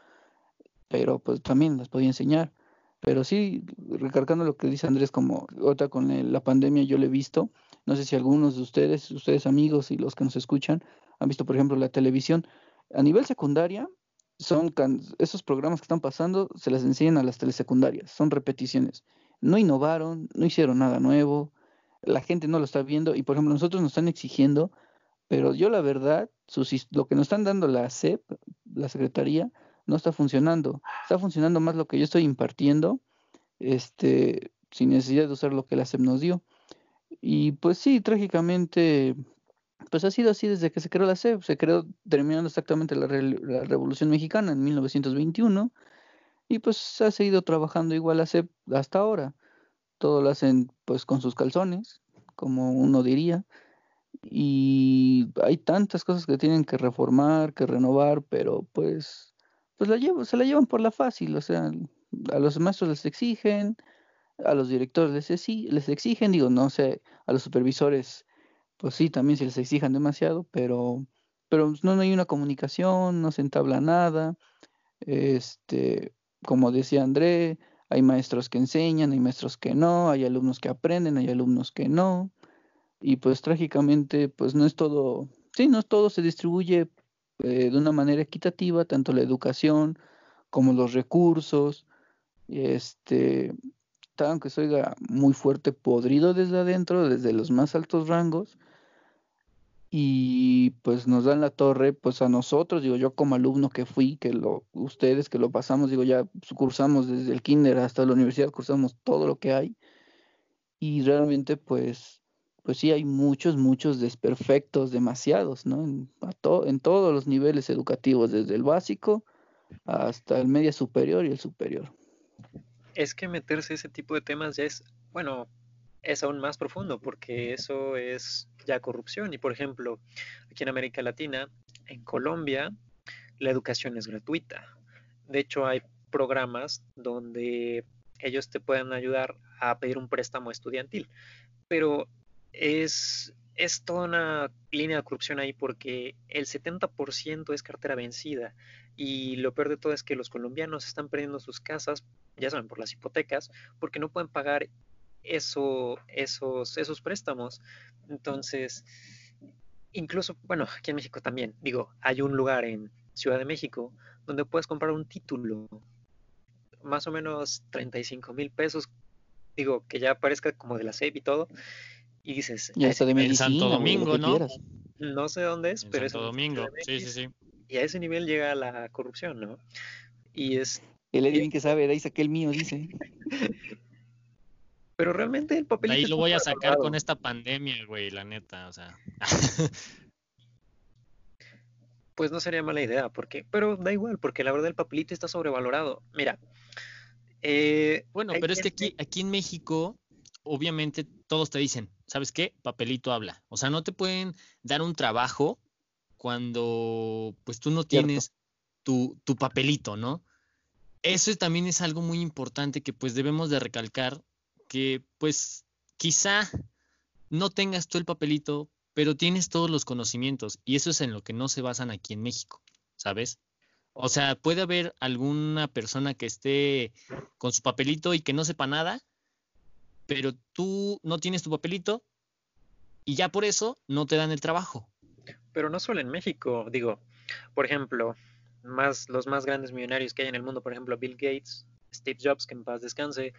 pero pues también las podía enseñar. Pero sí, recargando lo que dice Andrés, como otra con la pandemia yo lo he visto, no sé si algunos de ustedes, ustedes amigos y los que nos escuchan, han visto, por ejemplo, la televisión. A nivel secundaria, son esos programas que están pasando, se les enseñan a las telesecundarias, son repeticiones. No innovaron, no hicieron nada nuevo, la gente no lo está viendo y, por ejemplo, nosotros nos están exigiendo, pero yo la verdad, lo que nos están dando la SEP, la Secretaría, no está funcionando. Está funcionando más lo que yo estoy impartiendo, este, sin necesidad de usar lo que la SEP nos dio. Y pues sí, trágicamente, pues ha sido así desde que se creó la CEP. Se creó terminando exactamente la, Revolución Mexicana en 1921 y pues ha seguido trabajando igual la CEP hasta ahora. Todo lo hacen pues con sus calzones, como uno diría. Y hay tantas cosas que tienen que reformar, que renovar, pero pues, pues la llevo, se la llevan por la fácil. O sea, a los maestros les exigen, a los directores les, les exigen, digo, no sé, a los supervisores, pues sí, también se les exijan demasiado, pero, pero no, hay una comunicación, no se entabla nada. Este, como decía André, hay maestros que enseñan, hay maestros que no, hay alumnos que aprenden, hay alumnos que no. Y pues trágicamente, pues no es todo, sí, no es todo se distribuye eh, de una manera equitativa, tanto la educación como los recursos. Este, aunque se oiga muy fuerte, podrido desde adentro, desde los más altos rangos. Y pues nos dan la torre, pues a nosotros, digo yo como alumno que fui, que lo, ustedes que lo pasamos, digo ya cursamos desde el kinder hasta la universidad, cursamos todo lo que hay. Y realmente pues, pues sí hay muchos, muchos desperfectos, demasiados, ¿no? En, en todos los niveles educativos, desde el básico hasta el media superior y el superior es que meterse ese tipo de temas ya es, bueno, es aún más profundo porque eso es ya corrupción. Y por ejemplo, aquí en América Latina, en Colombia, la educación es gratuita. De hecho, hay programas donde ellos te pueden ayudar a pedir un préstamo estudiantil. Pero es, es toda una línea de corrupción ahí porque el 70% es cartera vencida. Y lo peor de todo es que los colombianos están perdiendo sus casas ya saben, por las hipotecas, porque no pueden pagar eso, esos, esos préstamos. Entonces, incluso, bueno, aquí en México también, digo, hay un lugar en Ciudad de México donde puedes comprar un título, más o menos 35 mil pesos, digo, que ya parezca como de la SEP y todo, y dices, ya está de en Santo Domingo, ¿no? No sé dónde es, pero Santo Domingo, sí, sí, sí. Y a ese nivel llega la corrupción, ¿no? Y es el Edwin que sabe, de ahí saqué el mío, dice. Pero realmente el papelito. Ahí lo voy a sacar con esta pandemia, güey, la neta, o sea. pues no sería mala idea, porque, pero da igual, porque la verdad el papelito está sobrevalorado. Mira. Eh, bueno, pero es que aquí, aquí en México, obviamente todos te dicen, ¿sabes qué? Papelito habla. O sea, no te pueden dar un trabajo cuando pues tú no tienes tu, tu, papelito, ¿no? Eso también es algo muy importante que pues debemos de recalcar que pues quizá no tengas tú el papelito, pero tienes todos los conocimientos y eso es en lo que no se basan aquí en México, ¿sabes? O sea, puede haber alguna persona que esté con su papelito y que no sepa nada, pero tú no tienes tu papelito y ya por eso no te dan el trabajo. Pero no solo en México, digo, por ejemplo, más los más grandes millonarios que hay en el mundo, por ejemplo, Bill Gates, Steve Jobs, que en paz descanse,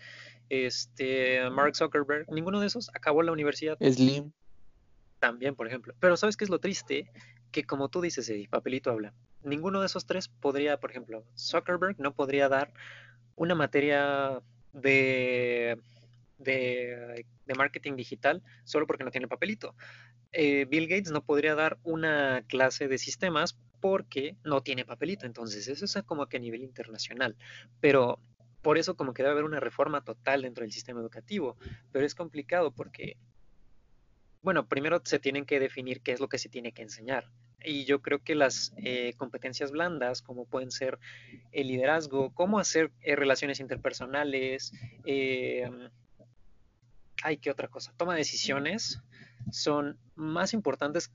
este, Mark Zuckerberg, ninguno de esos acabó la universidad. Slim. También, por ejemplo. Pero ¿sabes qué es lo triste? Que como tú dices, Eddie, papelito habla ninguno de esos tres podría, por ejemplo, Zuckerberg no podría dar una materia de, de, marketing digital solo porque no tiene papelito. Eh, Bill Gates no podría dar una clase de sistemas porque no tiene papelito. Entonces, eso es como que a nivel internacional. Pero por eso como que debe haber una reforma total dentro del sistema educativo. Pero es complicado porque, bueno, primero se tienen que definir qué es lo que se tiene que enseñar. Y yo creo que las eh, competencias blandas, como pueden ser el liderazgo, cómo hacer eh, relaciones interpersonales, eh, hay que otra cosa, toma decisiones, son más importantes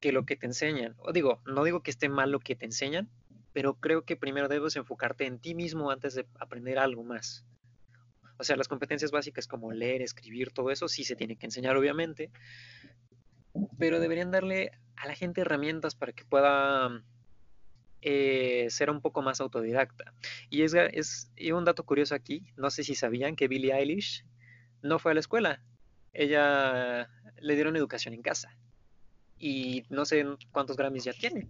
que lo que te enseñan. O digo, no digo que esté mal lo que te enseñan, pero creo que primero debes enfocarte en ti mismo antes de aprender algo más. O sea, las competencias básicas como leer, escribir, todo eso sí se tiene que enseñar, obviamente, pero deberían darle a la gente herramientas para que pueda eh, ser un poco más autodidacta. Y es, es un dato curioso aquí, no sé si sabían que Billie Eilish no fue a la escuela, ella le dieron educación en casa y no sé cuántos Grammys ya tiene.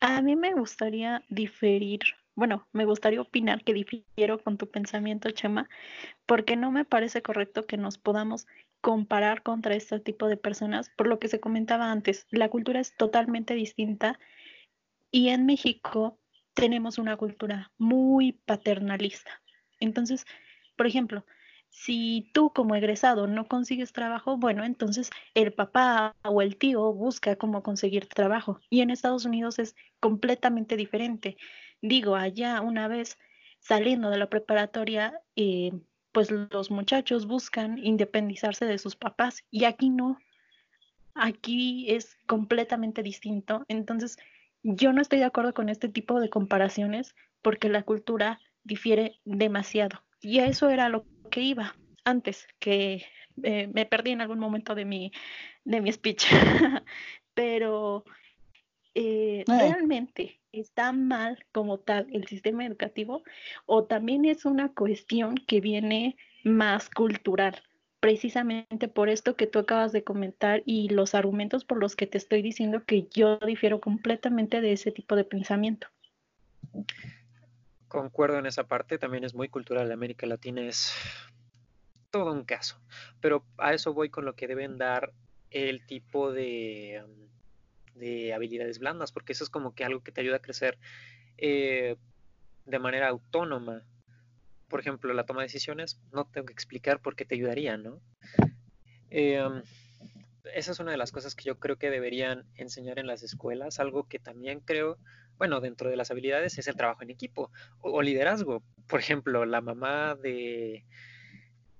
A mí me gustaría diferir, bueno, me gustaría opinar que difiero con tu pensamiento, Chema, porque no me parece correcto que nos podamos comparar contra este tipo de personas, por lo que se comentaba antes, la cultura es totalmente distinta y en México tenemos una cultura muy paternalista. Entonces, por ejemplo, si tú como egresado no consigues trabajo, bueno, entonces el papá o el tío busca cómo conseguir trabajo. Y en Estados Unidos es completamente diferente. Digo, allá una vez saliendo de la preparatoria, eh, pues los muchachos buscan independizarse de sus papás y aquí no. Aquí es completamente distinto. Entonces, yo no estoy de acuerdo con este tipo de comparaciones porque la cultura difiere demasiado. Y eso era lo que iba antes, que eh, me perdí en algún momento de mi, de mi speech. Pero eh, eh. realmente está mal como tal el sistema educativo o también es una cuestión que viene más cultural, precisamente por esto que tú acabas de comentar y los argumentos por los que te estoy diciendo que yo difiero completamente de ese tipo de pensamiento. Concuerdo en esa parte, también es muy cultural. América Latina es todo un caso, pero a eso voy con lo que deben dar el tipo de de habilidades blandas, porque eso es como que algo que te ayuda a crecer eh, de manera autónoma. Por ejemplo, la toma de decisiones, no tengo que explicar por qué te ayudaría, ¿no? Em, esa es una de las cosas que yo creo que deberían enseñar en las escuelas, algo que también creo, bueno, dentro de las habilidades es el trabajo en equipo o, liderazgo. Por ejemplo, la mamá de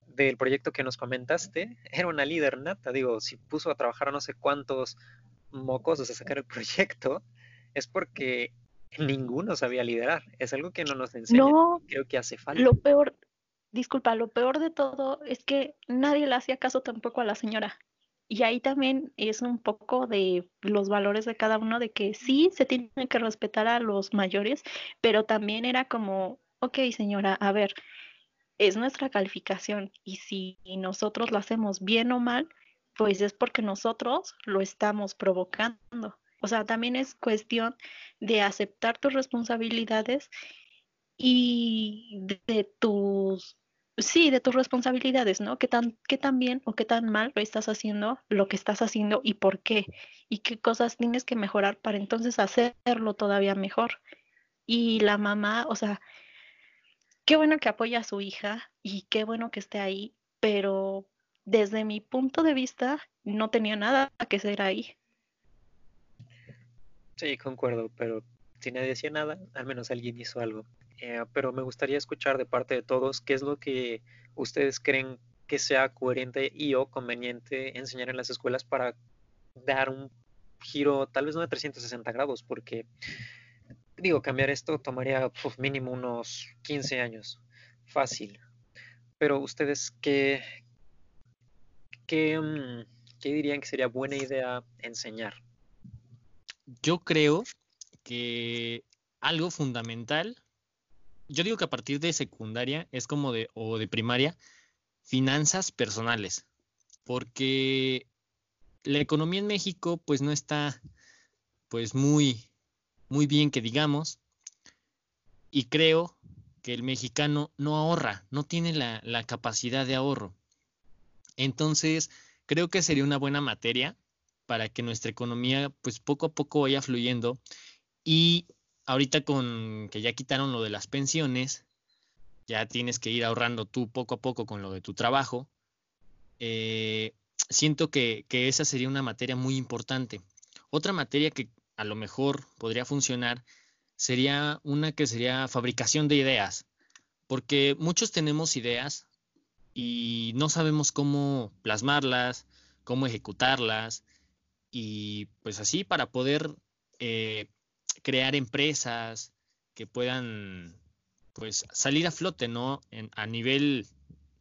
del proyecto que nos comentaste era una líder nata, digo, si puso a trabajar a no sé cuántos mocosos a sacar el proyecto es porque ninguno sabía liderar. Es algo que no nos enseña. No, creo que hace falta. Lo peor, disculpa, lo peor de todo es que nadie le hacía caso tampoco a la señora. Y ahí también es un poco de los valores de cada uno, de que sí se tiene que respetar a los mayores, pero también era como, ok, señora, a ver, es nuestra calificación y si nosotros lo hacemos bien o mal, pues es porque nosotros lo estamos provocando. O sea, también es cuestión de aceptar tus responsabilidades y de, tus, sí, de tus responsabilidades, ¿no? ¿Qué tan, qué tan bien o qué tan mal lo estás haciendo, lo que estás haciendo y por qué? Y qué cosas tienes que mejorar para entonces hacerlo todavía mejor. Y la mamá, o sea, qué bueno que apoya a su hija y qué bueno que esté ahí, pero desde mi punto de vista no tenía nada que hacer ahí. Sí, concuerdo, pero si nadie decía nada, al menos alguien hizo algo. Eh, pero me gustaría escuchar de parte de todos qué es lo que ustedes creen que sea coherente y o conveniente enseñar en las escuelas para dar un giro tal vez no de 360 grados, porque digo, cambiar esto tomaría mínimo unos 15 años, fácil. Pero ustedes, ¿qué, qué, mm, qué dirían que sería buena idea enseñar? Yo creo que algo fundamental, yo digo que a partir de secundaria es como de, o de primaria, finanzas personales, porque la economía en México pues no está pues muy, muy bien que digamos, y creo que el mexicano no ahorra, no tiene la, la capacidad de ahorro. Entonces, creo que sería una buena materia para que nuestra economía pues poco a poco vaya fluyendo y ahorita con que ya quitaron lo de las pensiones, ya tienes que ir ahorrando tú poco a poco con lo de tu trabajo. Eh, siento que, que, esa sería una materia muy importante. Otra materia que a lo mejor podría funcionar sería una que sería fabricación de ideas, porque muchos tenemos ideas y no sabemos cómo plasmarlas, cómo ejecutarlas, y pues así para poder eh, crear empresas que puedan pues salir a flote, ¿no? En, a nivel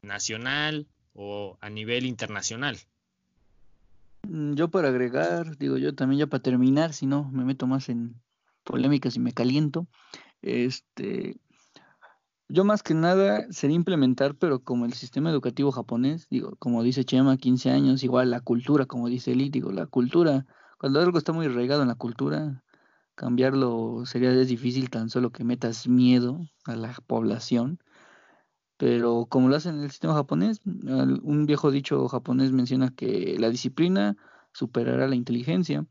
nacional o a nivel internacional. Mm, yo para agregar, digo yo también ya para terminar, si no me meto más en polémicas y me caliento, este, yo más que nada sería implementar, pero como el sistema educativo japonés, digo, como dice Chema, 15 años, igual la cultura, como dice Eli, digo, la cultura, cuando algo está muy arraigado en la cultura, cambiarlo sería difícil tan solo que metas miedo a la población. Pero como lo hacen en el sistema japonés, un viejo dicho japonés menciona que la disciplina superará la inteligencia,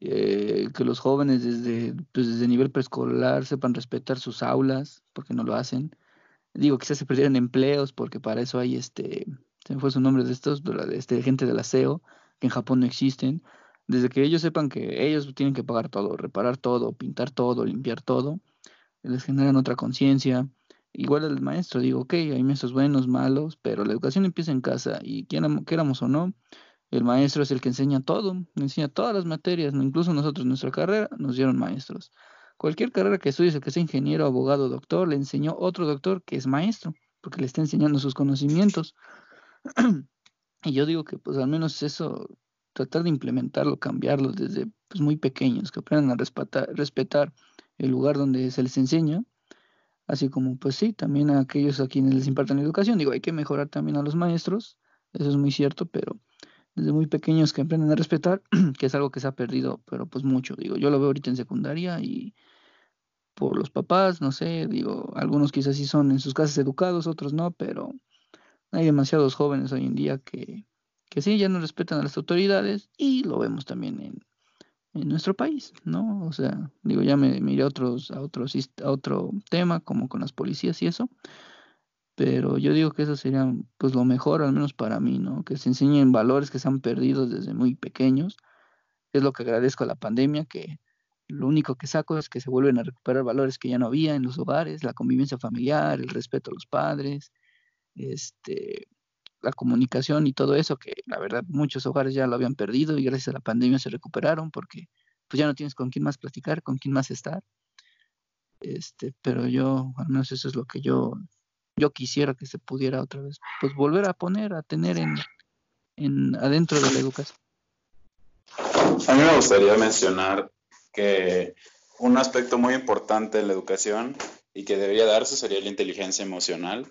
eh, que los jóvenes desde, pues desde nivel preescolar sepan respetar sus aulas, porque no lo hacen. Digo, quizás se perdieran empleos, porque para eso hay este, se me fue su nombre de estos, de este, gente del aseo, que en Japón no existen. Desde que ellos sepan que ellos tienen que pagar todo, reparar todo, pintar todo, limpiar todo, les generan otra conciencia. Igual el maestro, digo, ok, hay maestros buenos, malos, pero la educación empieza en casa y quieramos o no, el maestro es el que enseña todo, enseña todas las materias, incluso nosotros nuestra carrera nos dieron maestros. Cualquier carrera que estudies, el que sea ingeniero, abogado, doctor, le enseñó otro doctor que es maestro, porque le está enseñando sus conocimientos. y yo digo que pues al menos eso, tratar de implementarlo, cambiarlo desde pues, muy pequeños, que aprendan a respetar, el lugar donde se les enseña, así como pues sí, también a aquellos a quienes les imparten educación. Digo, hay que mejorar también a los maestros, eso es muy cierto, pero desde muy pequeños que aprenden a respetar, que es algo que se ha perdido, pero pues mucho, digo, yo lo veo ahorita en secundaria y por los papás, no sé, digo, algunos quizás sí son en sus casas educados, otros no, pero hay demasiados jóvenes hoy en día que, que sí, ya no respetan a las autoridades y lo vemos también en, en nuestro país, ¿no? O sea, digo, ya me, me iré a, otros, a, otros, a otro tema, como con las policías y eso, pero yo digo que eso sería pues lo mejor, al menos para mí, ¿no? Que se enseñen valores que se han perdido desde muy pequeños. Es lo que agradezco a la pandemia, que lo único que saco es que se vuelven a recuperar valores que ya no había en los hogares, la convivencia familiar, el respeto a los padres, este, la comunicación y todo eso, que la verdad muchos hogares ya lo habían perdido y gracias a la pandemia se recuperaron porque pues ya no tienes con quién más platicar, con quién más estar. Este, pero yo, al menos eso es lo que yo yo quisiera que se pudiera otra vez, pues volver a poner, a tener en, en adentro de la educación. A mí me gustaría mencionar que un aspecto muy importante de la educación y que debería darse sería la inteligencia emocional.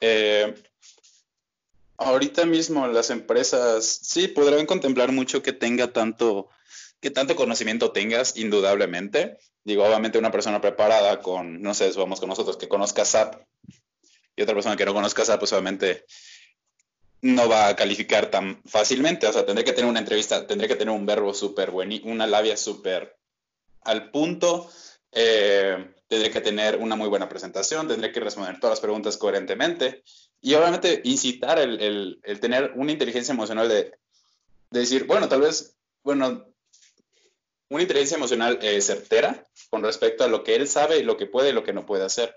Eh, ahorita mismo las empresas sí podrán contemplar mucho que tenga tanto, que tanto conocimiento tengas, indudablemente. Digo, obviamente una persona preparada con, no sé, vamos con nosotros, que conozca SAP, y otra persona que no conozca SAP, pues obviamente no va a calificar tan fácilmente. O sea, tendré que tener una entrevista, tendré que tener un verbo súper bueno, una labia súper al punto, eh, tendré que tener una muy buena presentación, tendré que responder todas las preguntas coherentemente y obviamente incitar el, tener una inteligencia emocional de, decir, bueno, tal vez, bueno, una inteligencia emocional eh, certera con respecto a lo que él sabe y lo que puede y lo que no puede hacer.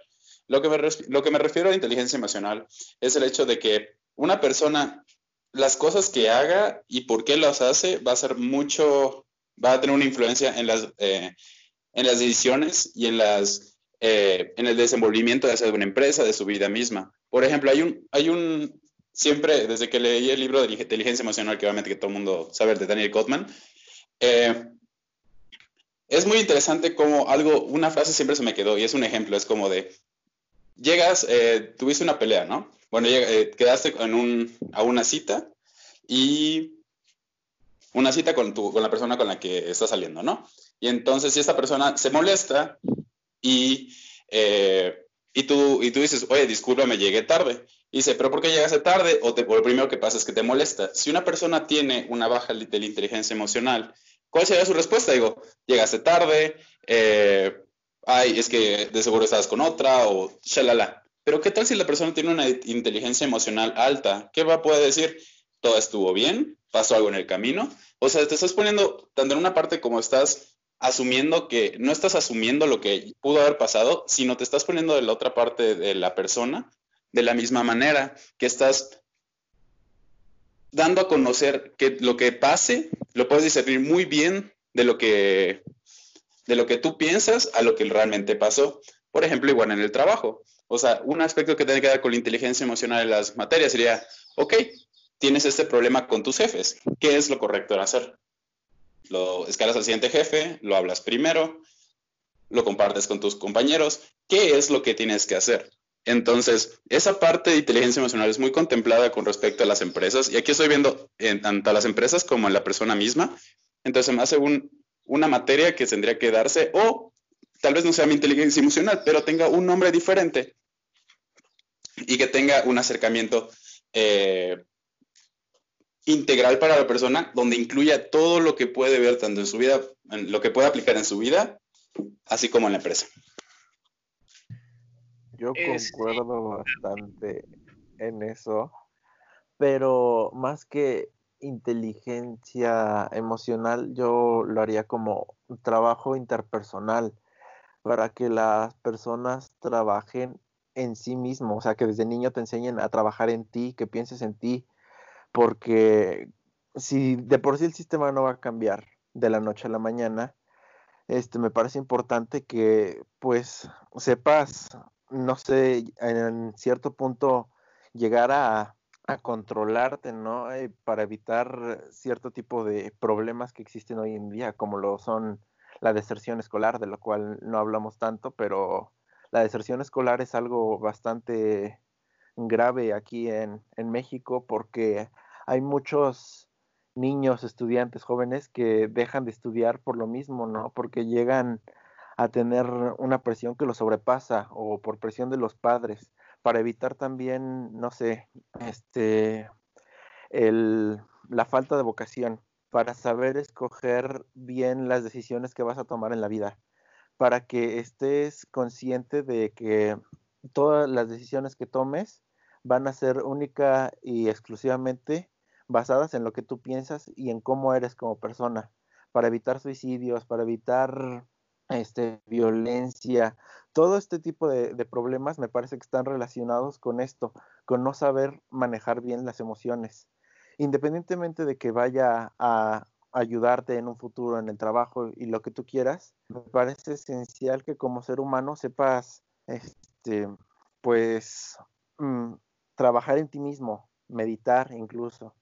Lo que, me, lo que me refiero a inteligencia emocional es el hecho de que una persona, las cosas que haga y por qué las hace, va a ser mucho, va a tener una influencia en las, eh, en las decisiones y en, las, eh, en el desenvolvimiento de una empresa, de su vida misma. Por ejemplo, hay un, hay un, siempre, desde que leí el libro de inteligencia emocional, que obviamente que todo el mundo sabe, de Daniel Gottman, eh, es muy interesante como algo, una frase siempre se me quedó y es un ejemplo, es como de, llegas, eh, tuviste una pelea, ¿no? Bueno, eh, quedaste en un, a una cita y una cita con, tu, con la persona con la que estás saliendo, ¿no? Y entonces si esta persona se molesta y, eh, y, tú, y tú dices, oye, discúlpame, llegué tarde. Y dice, pero ¿por qué llegaste tarde? O, lo primero que pasa es que te molesta. Si una persona tiene una baja de inteligencia emocional, ¿cuál sería su respuesta? Digo, llegaste tarde, eh, ay, es que de seguro estabas con otra o shalala. Pero ¿qué tal si la persona tiene una inteligencia emocional alta? ¿Qué va a poder decir? Todo estuvo bien, pasó algo en el camino. O sea, te estás poniendo tanto en una parte como estás asumiendo que no estás asumiendo lo que pudo haber pasado, sino te estás poniendo de la otra parte de la persona de la misma manera que estás dando a conocer que lo que pase lo puedes discernir muy bien de lo que de lo que tú piensas a lo que realmente pasó. Por ejemplo, igual en el trabajo. O sea, un aspecto que tiene que ver con la inteligencia emocional en las materias sería, ok, tienes este problema con tus jefes. ¿Qué es lo correcto de hacer? Lo escalas al siguiente jefe, lo hablas primero, lo compartes con tus compañeros. ¿Qué es lo que tienes que hacer? Entonces, esa parte de inteligencia emocional es muy contemplada con respecto a las empresas. Y aquí estoy viendo en tanto a las empresas como en la persona misma. Entonces, me hace un, una materia que tendría que darse, o tal vez no sea mi inteligencia emocional, pero tenga un nombre diferente y que tenga un acercamiento eh, integral para la persona, donde incluya todo lo que puede ver tanto en su vida, en lo que puede aplicar en su vida, así como en la empresa. Yo concuerdo bastante en eso, pero más que inteligencia emocional, yo lo haría como trabajo interpersonal para que las personas trabajen en sí mismos, o sea, que desde niño te enseñen a trabajar en ti, que pienses en ti, porque si de por sí el sistema no va a cambiar de la noche a la mañana, este me parece importante que pues sepas, no sé, en cierto punto llegar a a controlarte, ¿no? Eh, para evitar cierto tipo de problemas que existen hoy en día, como lo son la deserción escolar, de lo cual no hablamos tanto, pero la deserción escolar es algo bastante grave aquí en, en México porque hay muchos niños, estudiantes, jóvenes que dejan de estudiar por lo mismo, ¿no? Porque llegan a tener una presión que los sobrepasa o por presión de los padres para evitar también, no sé, este, el, la falta de vocación, para saber escoger bien las decisiones que vas a tomar en la vida, para que estés consciente de que todas las decisiones que tomes van a ser única y exclusivamente basadas en lo que tú piensas y en cómo eres como persona, para evitar suicidios, para evitar este, violencia, todo este tipo de, problemas me parece que están relacionados con esto, con no saber manejar bien las emociones. Independientemente de que vaya a ayudarte en un futuro en el trabajo y lo que tú quieras, me parece esencial que como ser humano sepas, este, pues, mm, trabajar en ti mismo, meditar incluso.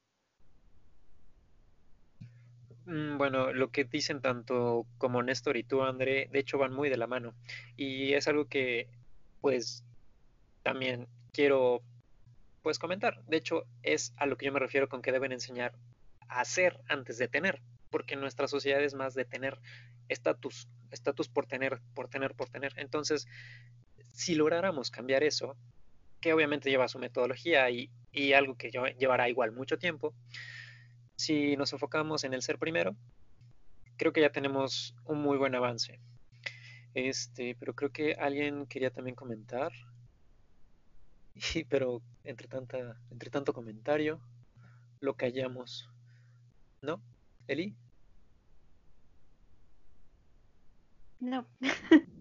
Mm, bueno, lo que dicen tanto como Néstor y tú, André, de hecho van muy de la mano. Y es algo que, pues, también quiero, pues, comentar. De hecho, es a lo que yo me refiero con que deben enseñar a hacer antes de tener, porque nuestra sociedad es más de tener estatus, estatus por tener, por tener, por tener. Entonces, si lográramos cambiar eso, que obviamente lleva su metodología y, y algo que llevará igual mucho tiempo, si nos enfocamos en el ser primero, creo que ya tenemos un muy buen avance. Este, pero creo que alguien quería también comentar. Y, pero entre tanta, entre tanto comentario, lo callamos. ¿No? ¿Eli? No.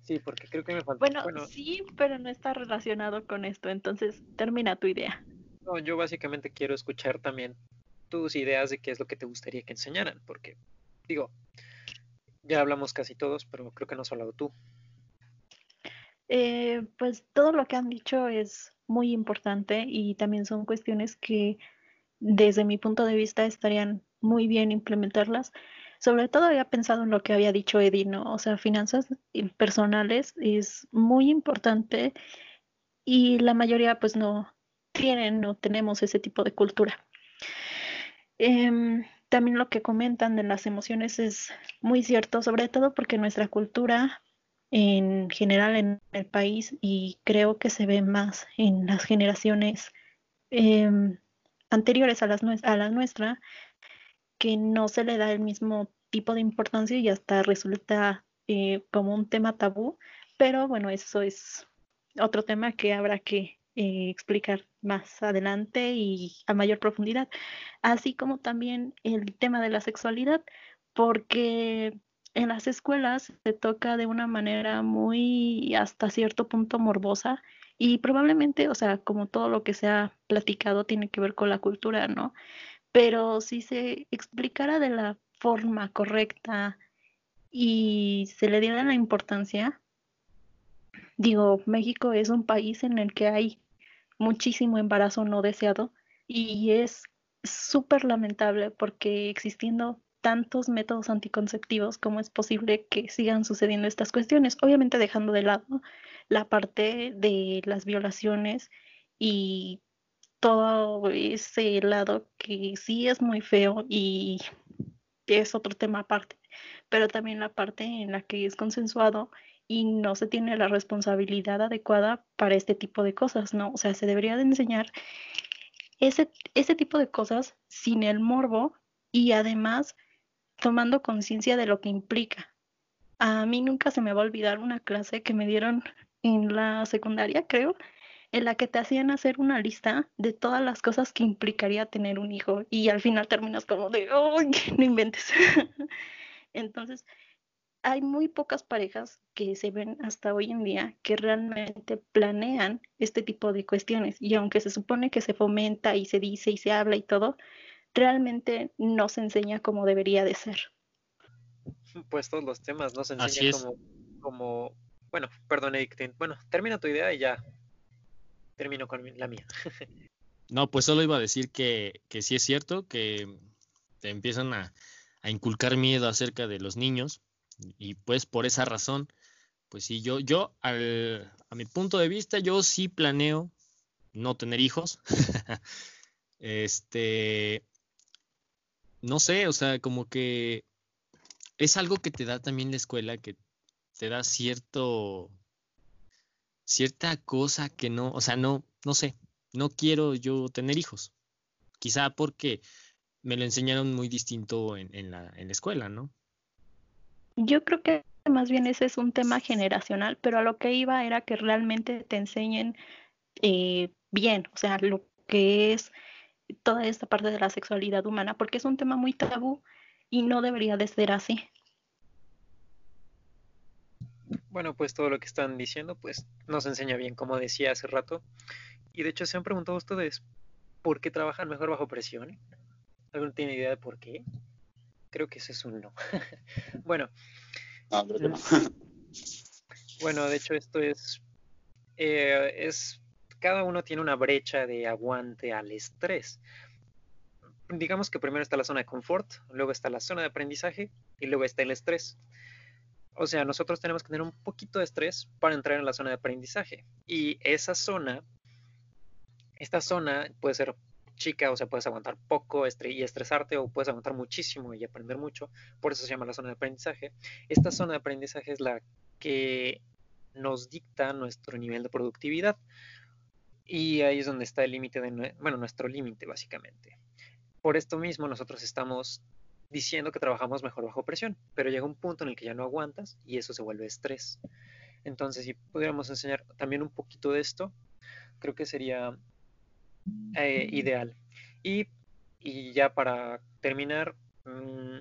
Sí, porque creo que me falta. Bueno, sí, pero no está relacionado con esto, entonces termina tu idea. No, yo básicamente quiero escuchar también tus ideas de qué es lo que te gustaría que enseñaran, porque digo, ya hablamos casi todos, pero creo que no has hablado tú. Eh, pues todo lo que han dicho es muy importante y también son cuestiones que desde mi punto de vista estarían muy bien implementarlas. Sobre todo había pensado en lo que había dicho Eddie, ¿no? O sea, finanzas personales es muy importante y la mayoría pues no tienen, no tenemos ese tipo de cultura. Em, también lo que comentan de las emociones es muy cierto, sobre todo porque nuestra cultura en general en el país y creo que se ve más en las generaciones em, anteriores a las, a la nuestra, que no se le da el mismo tipo de importancia y hasta resulta eh, como un tema tabú, pero bueno, eso es otro tema que habrá que eh, explicar más adelante y a mayor profundidad, así como también el tema de la sexualidad, porque en las escuelas se toca de una manera muy hasta cierto punto morbosa y probablemente, o sea, como todo lo que se ha platicado tiene que ver con la cultura, ¿no? Pero si se explicara de la forma correcta y se le diera la importancia, digo, México es un país en el que hay muchísimo embarazo no deseado y es súper lamentable porque existiendo tantos métodos anticonceptivos, ¿cómo es posible que sigan sucediendo estas cuestiones? Obviamente dejando de lado la parte de las violaciones y todo ese lado que sí es muy feo y es otro tema aparte, pero también la parte en la que es consensuado y no se tiene la responsabilidad adecuada para este tipo de cosas, ¿no? O sea, se debería de enseñar ese, ese tipo de cosas sin el morbo y además tomando conciencia de lo que implica. A mí nunca se me va a olvidar una clase que me dieron en la secundaria, creo, en la que te hacían hacer una lista de todas las cosas que implicaría tener un hijo y al final terminas como de, ¡ay, no inventes! Entonces, hay muy pocas parejas que se ven hasta hoy en día que realmente planean este tipo de cuestiones y aunque se supone que se fomenta y se dice y se habla y todo, realmente no se enseña como debería de ser. Pues todos los temas no se enseñan como, como, bueno, perdón, Eric, bueno, termina tu idea y ya termino con la mía. no, pues solo iba a decir que, que sí es cierto que te empiezan a, a inculcar miedo acerca de los niños y pues por esa razón, pues sí, yo, yo al, a mi punto de vista, yo sí planeo no tener hijos. este, no sé, o sea, como que es algo que te da también la escuela, que te da cierto, cierta cosa que no, o sea, no, no sé, no quiero yo tener hijos. Quizá porque me lo enseñaron muy distinto en, en, la, en la escuela, ¿no? Yo creo que más bien ese es un tema generacional, pero a lo que iba era que realmente te enseñen eh, bien, o sea, lo que es toda esta parte de la sexualidad humana, porque es un tema muy tabú y no debería de ser así. Bueno, pues todo lo que están diciendo, pues nos enseña bien, como decía hace rato. Y de hecho se han preguntado ustedes, ¿por qué trabajan mejor bajo presión? ¿Alguno tiene idea de por qué? Creo que ese es un no. bueno. bueno, de hecho esto es, eh, es cada uno tiene una brecha de aguante al estrés. Digamos que primero está la zona de confort, luego está la zona de aprendizaje y luego está el estrés. O sea, nosotros tenemos que tener un poquito de estrés para entrar en la zona de aprendizaje. Y esa zona, esta zona puede ser chica, o sea, puedes aguantar poco y estresarte o puedes aguantar muchísimo y aprender mucho. Por eso se llama la zona de aprendizaje. Esta zona de aprendizaje es la que nos dicta nuestro nivel de productividad. Y ahí es donde está el límite de, bueno, nuestro límite básicamente. Por esto mismo nosotros estamos diciendo que trabajamos mejor bajo presión, pero llega un punto en el que ya no aguantas y eso se vuelve estrés. Entonces, si pudiéramos enseñar también un poquito de esto, creo que sería eh, ideal. Y, ya para terminar, mm,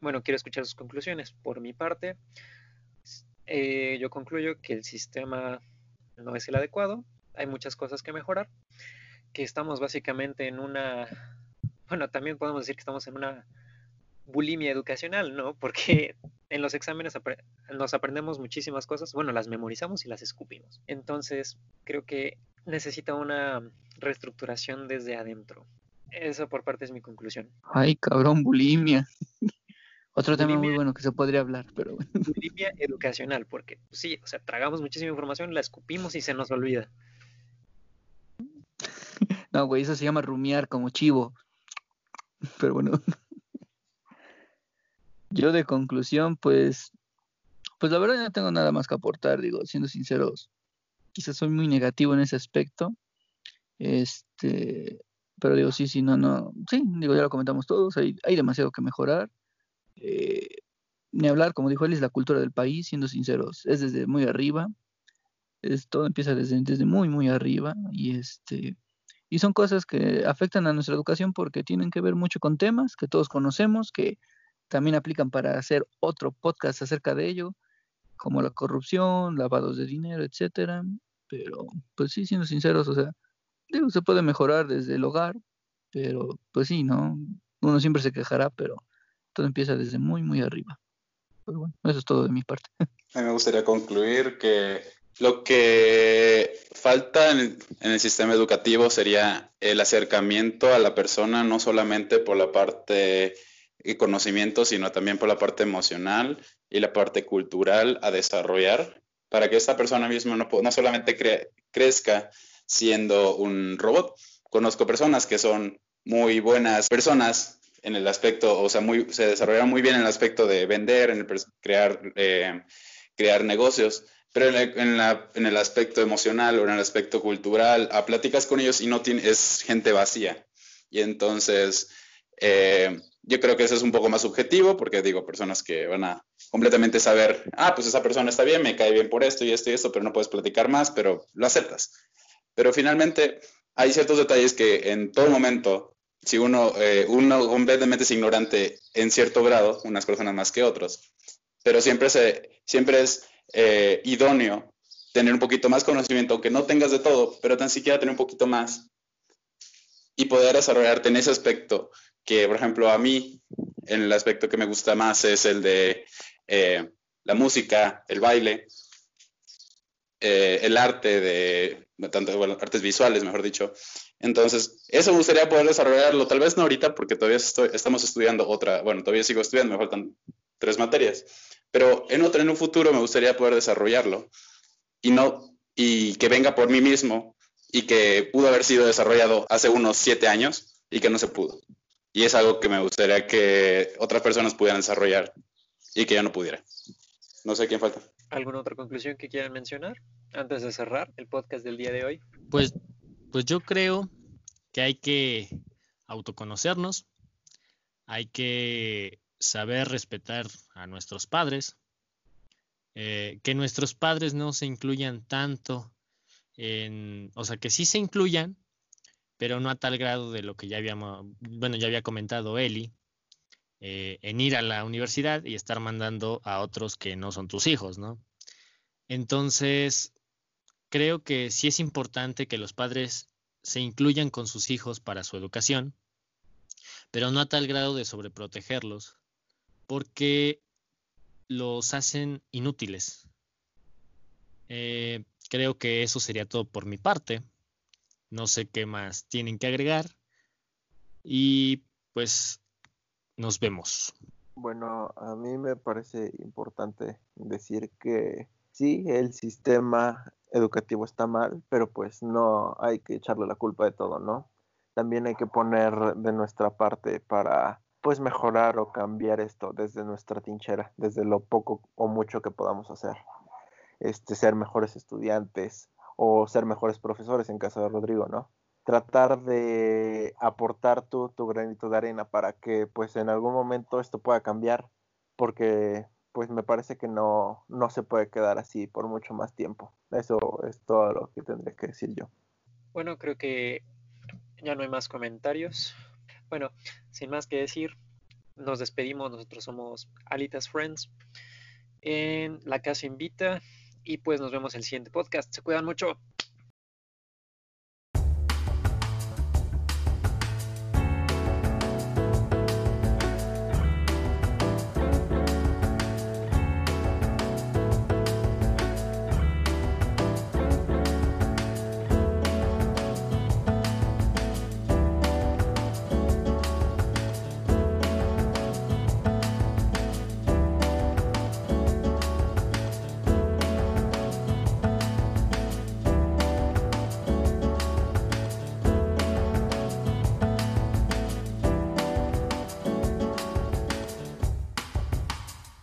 bueno, quiero escuchar sus conclusiones. Por mi parte, eh, yo concluyo que el sistema no es el adecuado, hay muchas cosas que mejorar, que estamos básicamente en una, bueno, también podemos decir que estamos en una bulimia educacional, ¿no? Porque en los exámenes nos aprendemos muchísimas cosas, bueno, las memorizamos y las escupimos. Entonces, creo que necesita una reestructuración desde adentro. Eso por parte es mi conclusión. Ay, cabrón, bulimia. Otro tema muy bueno que se podría hablar, pero Bulimia educacional, porque pues sí, o sea, tragamos muchísima información, la escupimos y se nos olvida. No, güey, eso se llama rumiar como chivo. Pero bueno. Yo de conclusión, pues, pues la verdad no tengo nada más que aportar, digo, siendo sinceros, quizás soy muy negativo en ese aspecto, este, pero digo, sí, sí, no, no, sí, digo, ya lo comentamos todos, hay, hay demasiado que mejorar, eh, ni hablar, como dijo él, es la cultura del país, siendo sinceros, es desde muy arriba, es, todo empieza desde, desde muy, muy arriba, y este, y son cosas que afectan a nuestra educación porque tienen que ver mucho con temas que todos conocemos, que también aplican para hacer otro podcast acerca de ello, como la corrupción, lavados de dinero, etcétera. Pero, pues sí, siendo sinceros, o sea, digo, se puede mejorar desde el hogar, pero pues sí, ¿no? Uno siempre se quejará, pero todo empieza desde muy, muy arriba. Pero bueno, eso es todo de mi parte. A mí me gustaría concluir que lo que falta en el, sistema educativo sería el acercamiento a la persona, no solamente por la parte y conocimiento, sino también por la parte emocional y la parte cultural a desarrollar para que esta persona misma no, no solamente crezca siendo un robot. Conozco personas que son muy buenas personas en el aspecto, o sea, muy, se desarrollaron muy bien en el aspecto de vender, en el crear, eh, crear negocios, pero en, la, en, el aspecto emocional o en el aspecto cultural, a platicas con ellos y no tiene, es gente vacía. Y entonces, eh, yo creo que eso es un poco más subjetivo, porque digo, personas que van a completamente saber, ah, pues esa persona está bien, me cae bien por esto y esto y esto, pero no puedes platicar más, pero lo aceptas. Pero finalmente hay ciertos detalles que en todo momento, si uno, eh, uno completamente es ignorante en cierto grado, unas personas más que otros, pero siempre, se, siempre es eh, idóneo tener un poquito más conocimiento, aunque no tengas de todo, pero tan siquiera tener un poquito más y poder desarrollarte en ese aspecto que, por ejemplo, a mí, en el aspecto que me gusta más es el de eh, la música, el baile, eh, el arte de, tanto, bueno, artes visuales, mejor dicho. Entonces, eso me gustaría poder desarrollarlo, tal vez no ahorita, porque todavía estamos estudiando otra, bueno, todavía sigo estudiando, me faltan tres materias, pero en otro, en un futuro me gustaría poder desarrollarlo y no, y que venga por mí mismo y que pudo haber sido desarrollado hace unos siete años y que no se pudo. Y es algo que me gustaría que otras personas pudieran desarrollar y que ya no pudiera. No sé quién falta. ¿Alguna otra conclusión que quieran mencionar antes de cerrar el podcast del día de hoy? Pues, pues yo creo que hay que autoconocernos, hay que saber respetar a nuestros padres, eh, que nuestros padres no se incluyan tanto en, o sea, que sí se incluyan, pero no a tal grado de lo que ya habíamos, bueno, ya había comentado Eli, eh, en ir a la universidad y estar mandando a otros que no son tus hijos, ¿no? Entonces, creo que sí es importante que los padres se incluyan con sus hijos para su educación, pero no a tal grado de sobreprotegerlos, porque los hacen inútiles. Eh, creo que eso sería todo por mi parte. No sé qué más tienen que agregar. Y pues nos vemos. Bueno, a mí me parece importante decir que sí, el sistema educativo está mal, pero pues no hay que echarle la culpa de todo, ¿no? También hay que poner de nuestra parte para pues mejorar o cambiar esto desde nuestra tinchera, desde lo poco o mucho que podamos hacer. Este, ser mejores estudiantes, o ser mejores profesores en caso de Rodrigo, ¿no? tratar de aportar tu, tu granito de arena para que pues en algún momento esto pueda cambiar, porque pues me parece que no, no se puede quedar así por mucho más tiempo. Eso es todo lo que tendría que decir yo. Bueno, creo que ya no hay más comentarios. Bueno, sin más que decir, nos despedimos. Nosotros somos Alitas Friends en La Casa Invita y pues nos vemos en el siguiente podcast. Se cuidan mucho.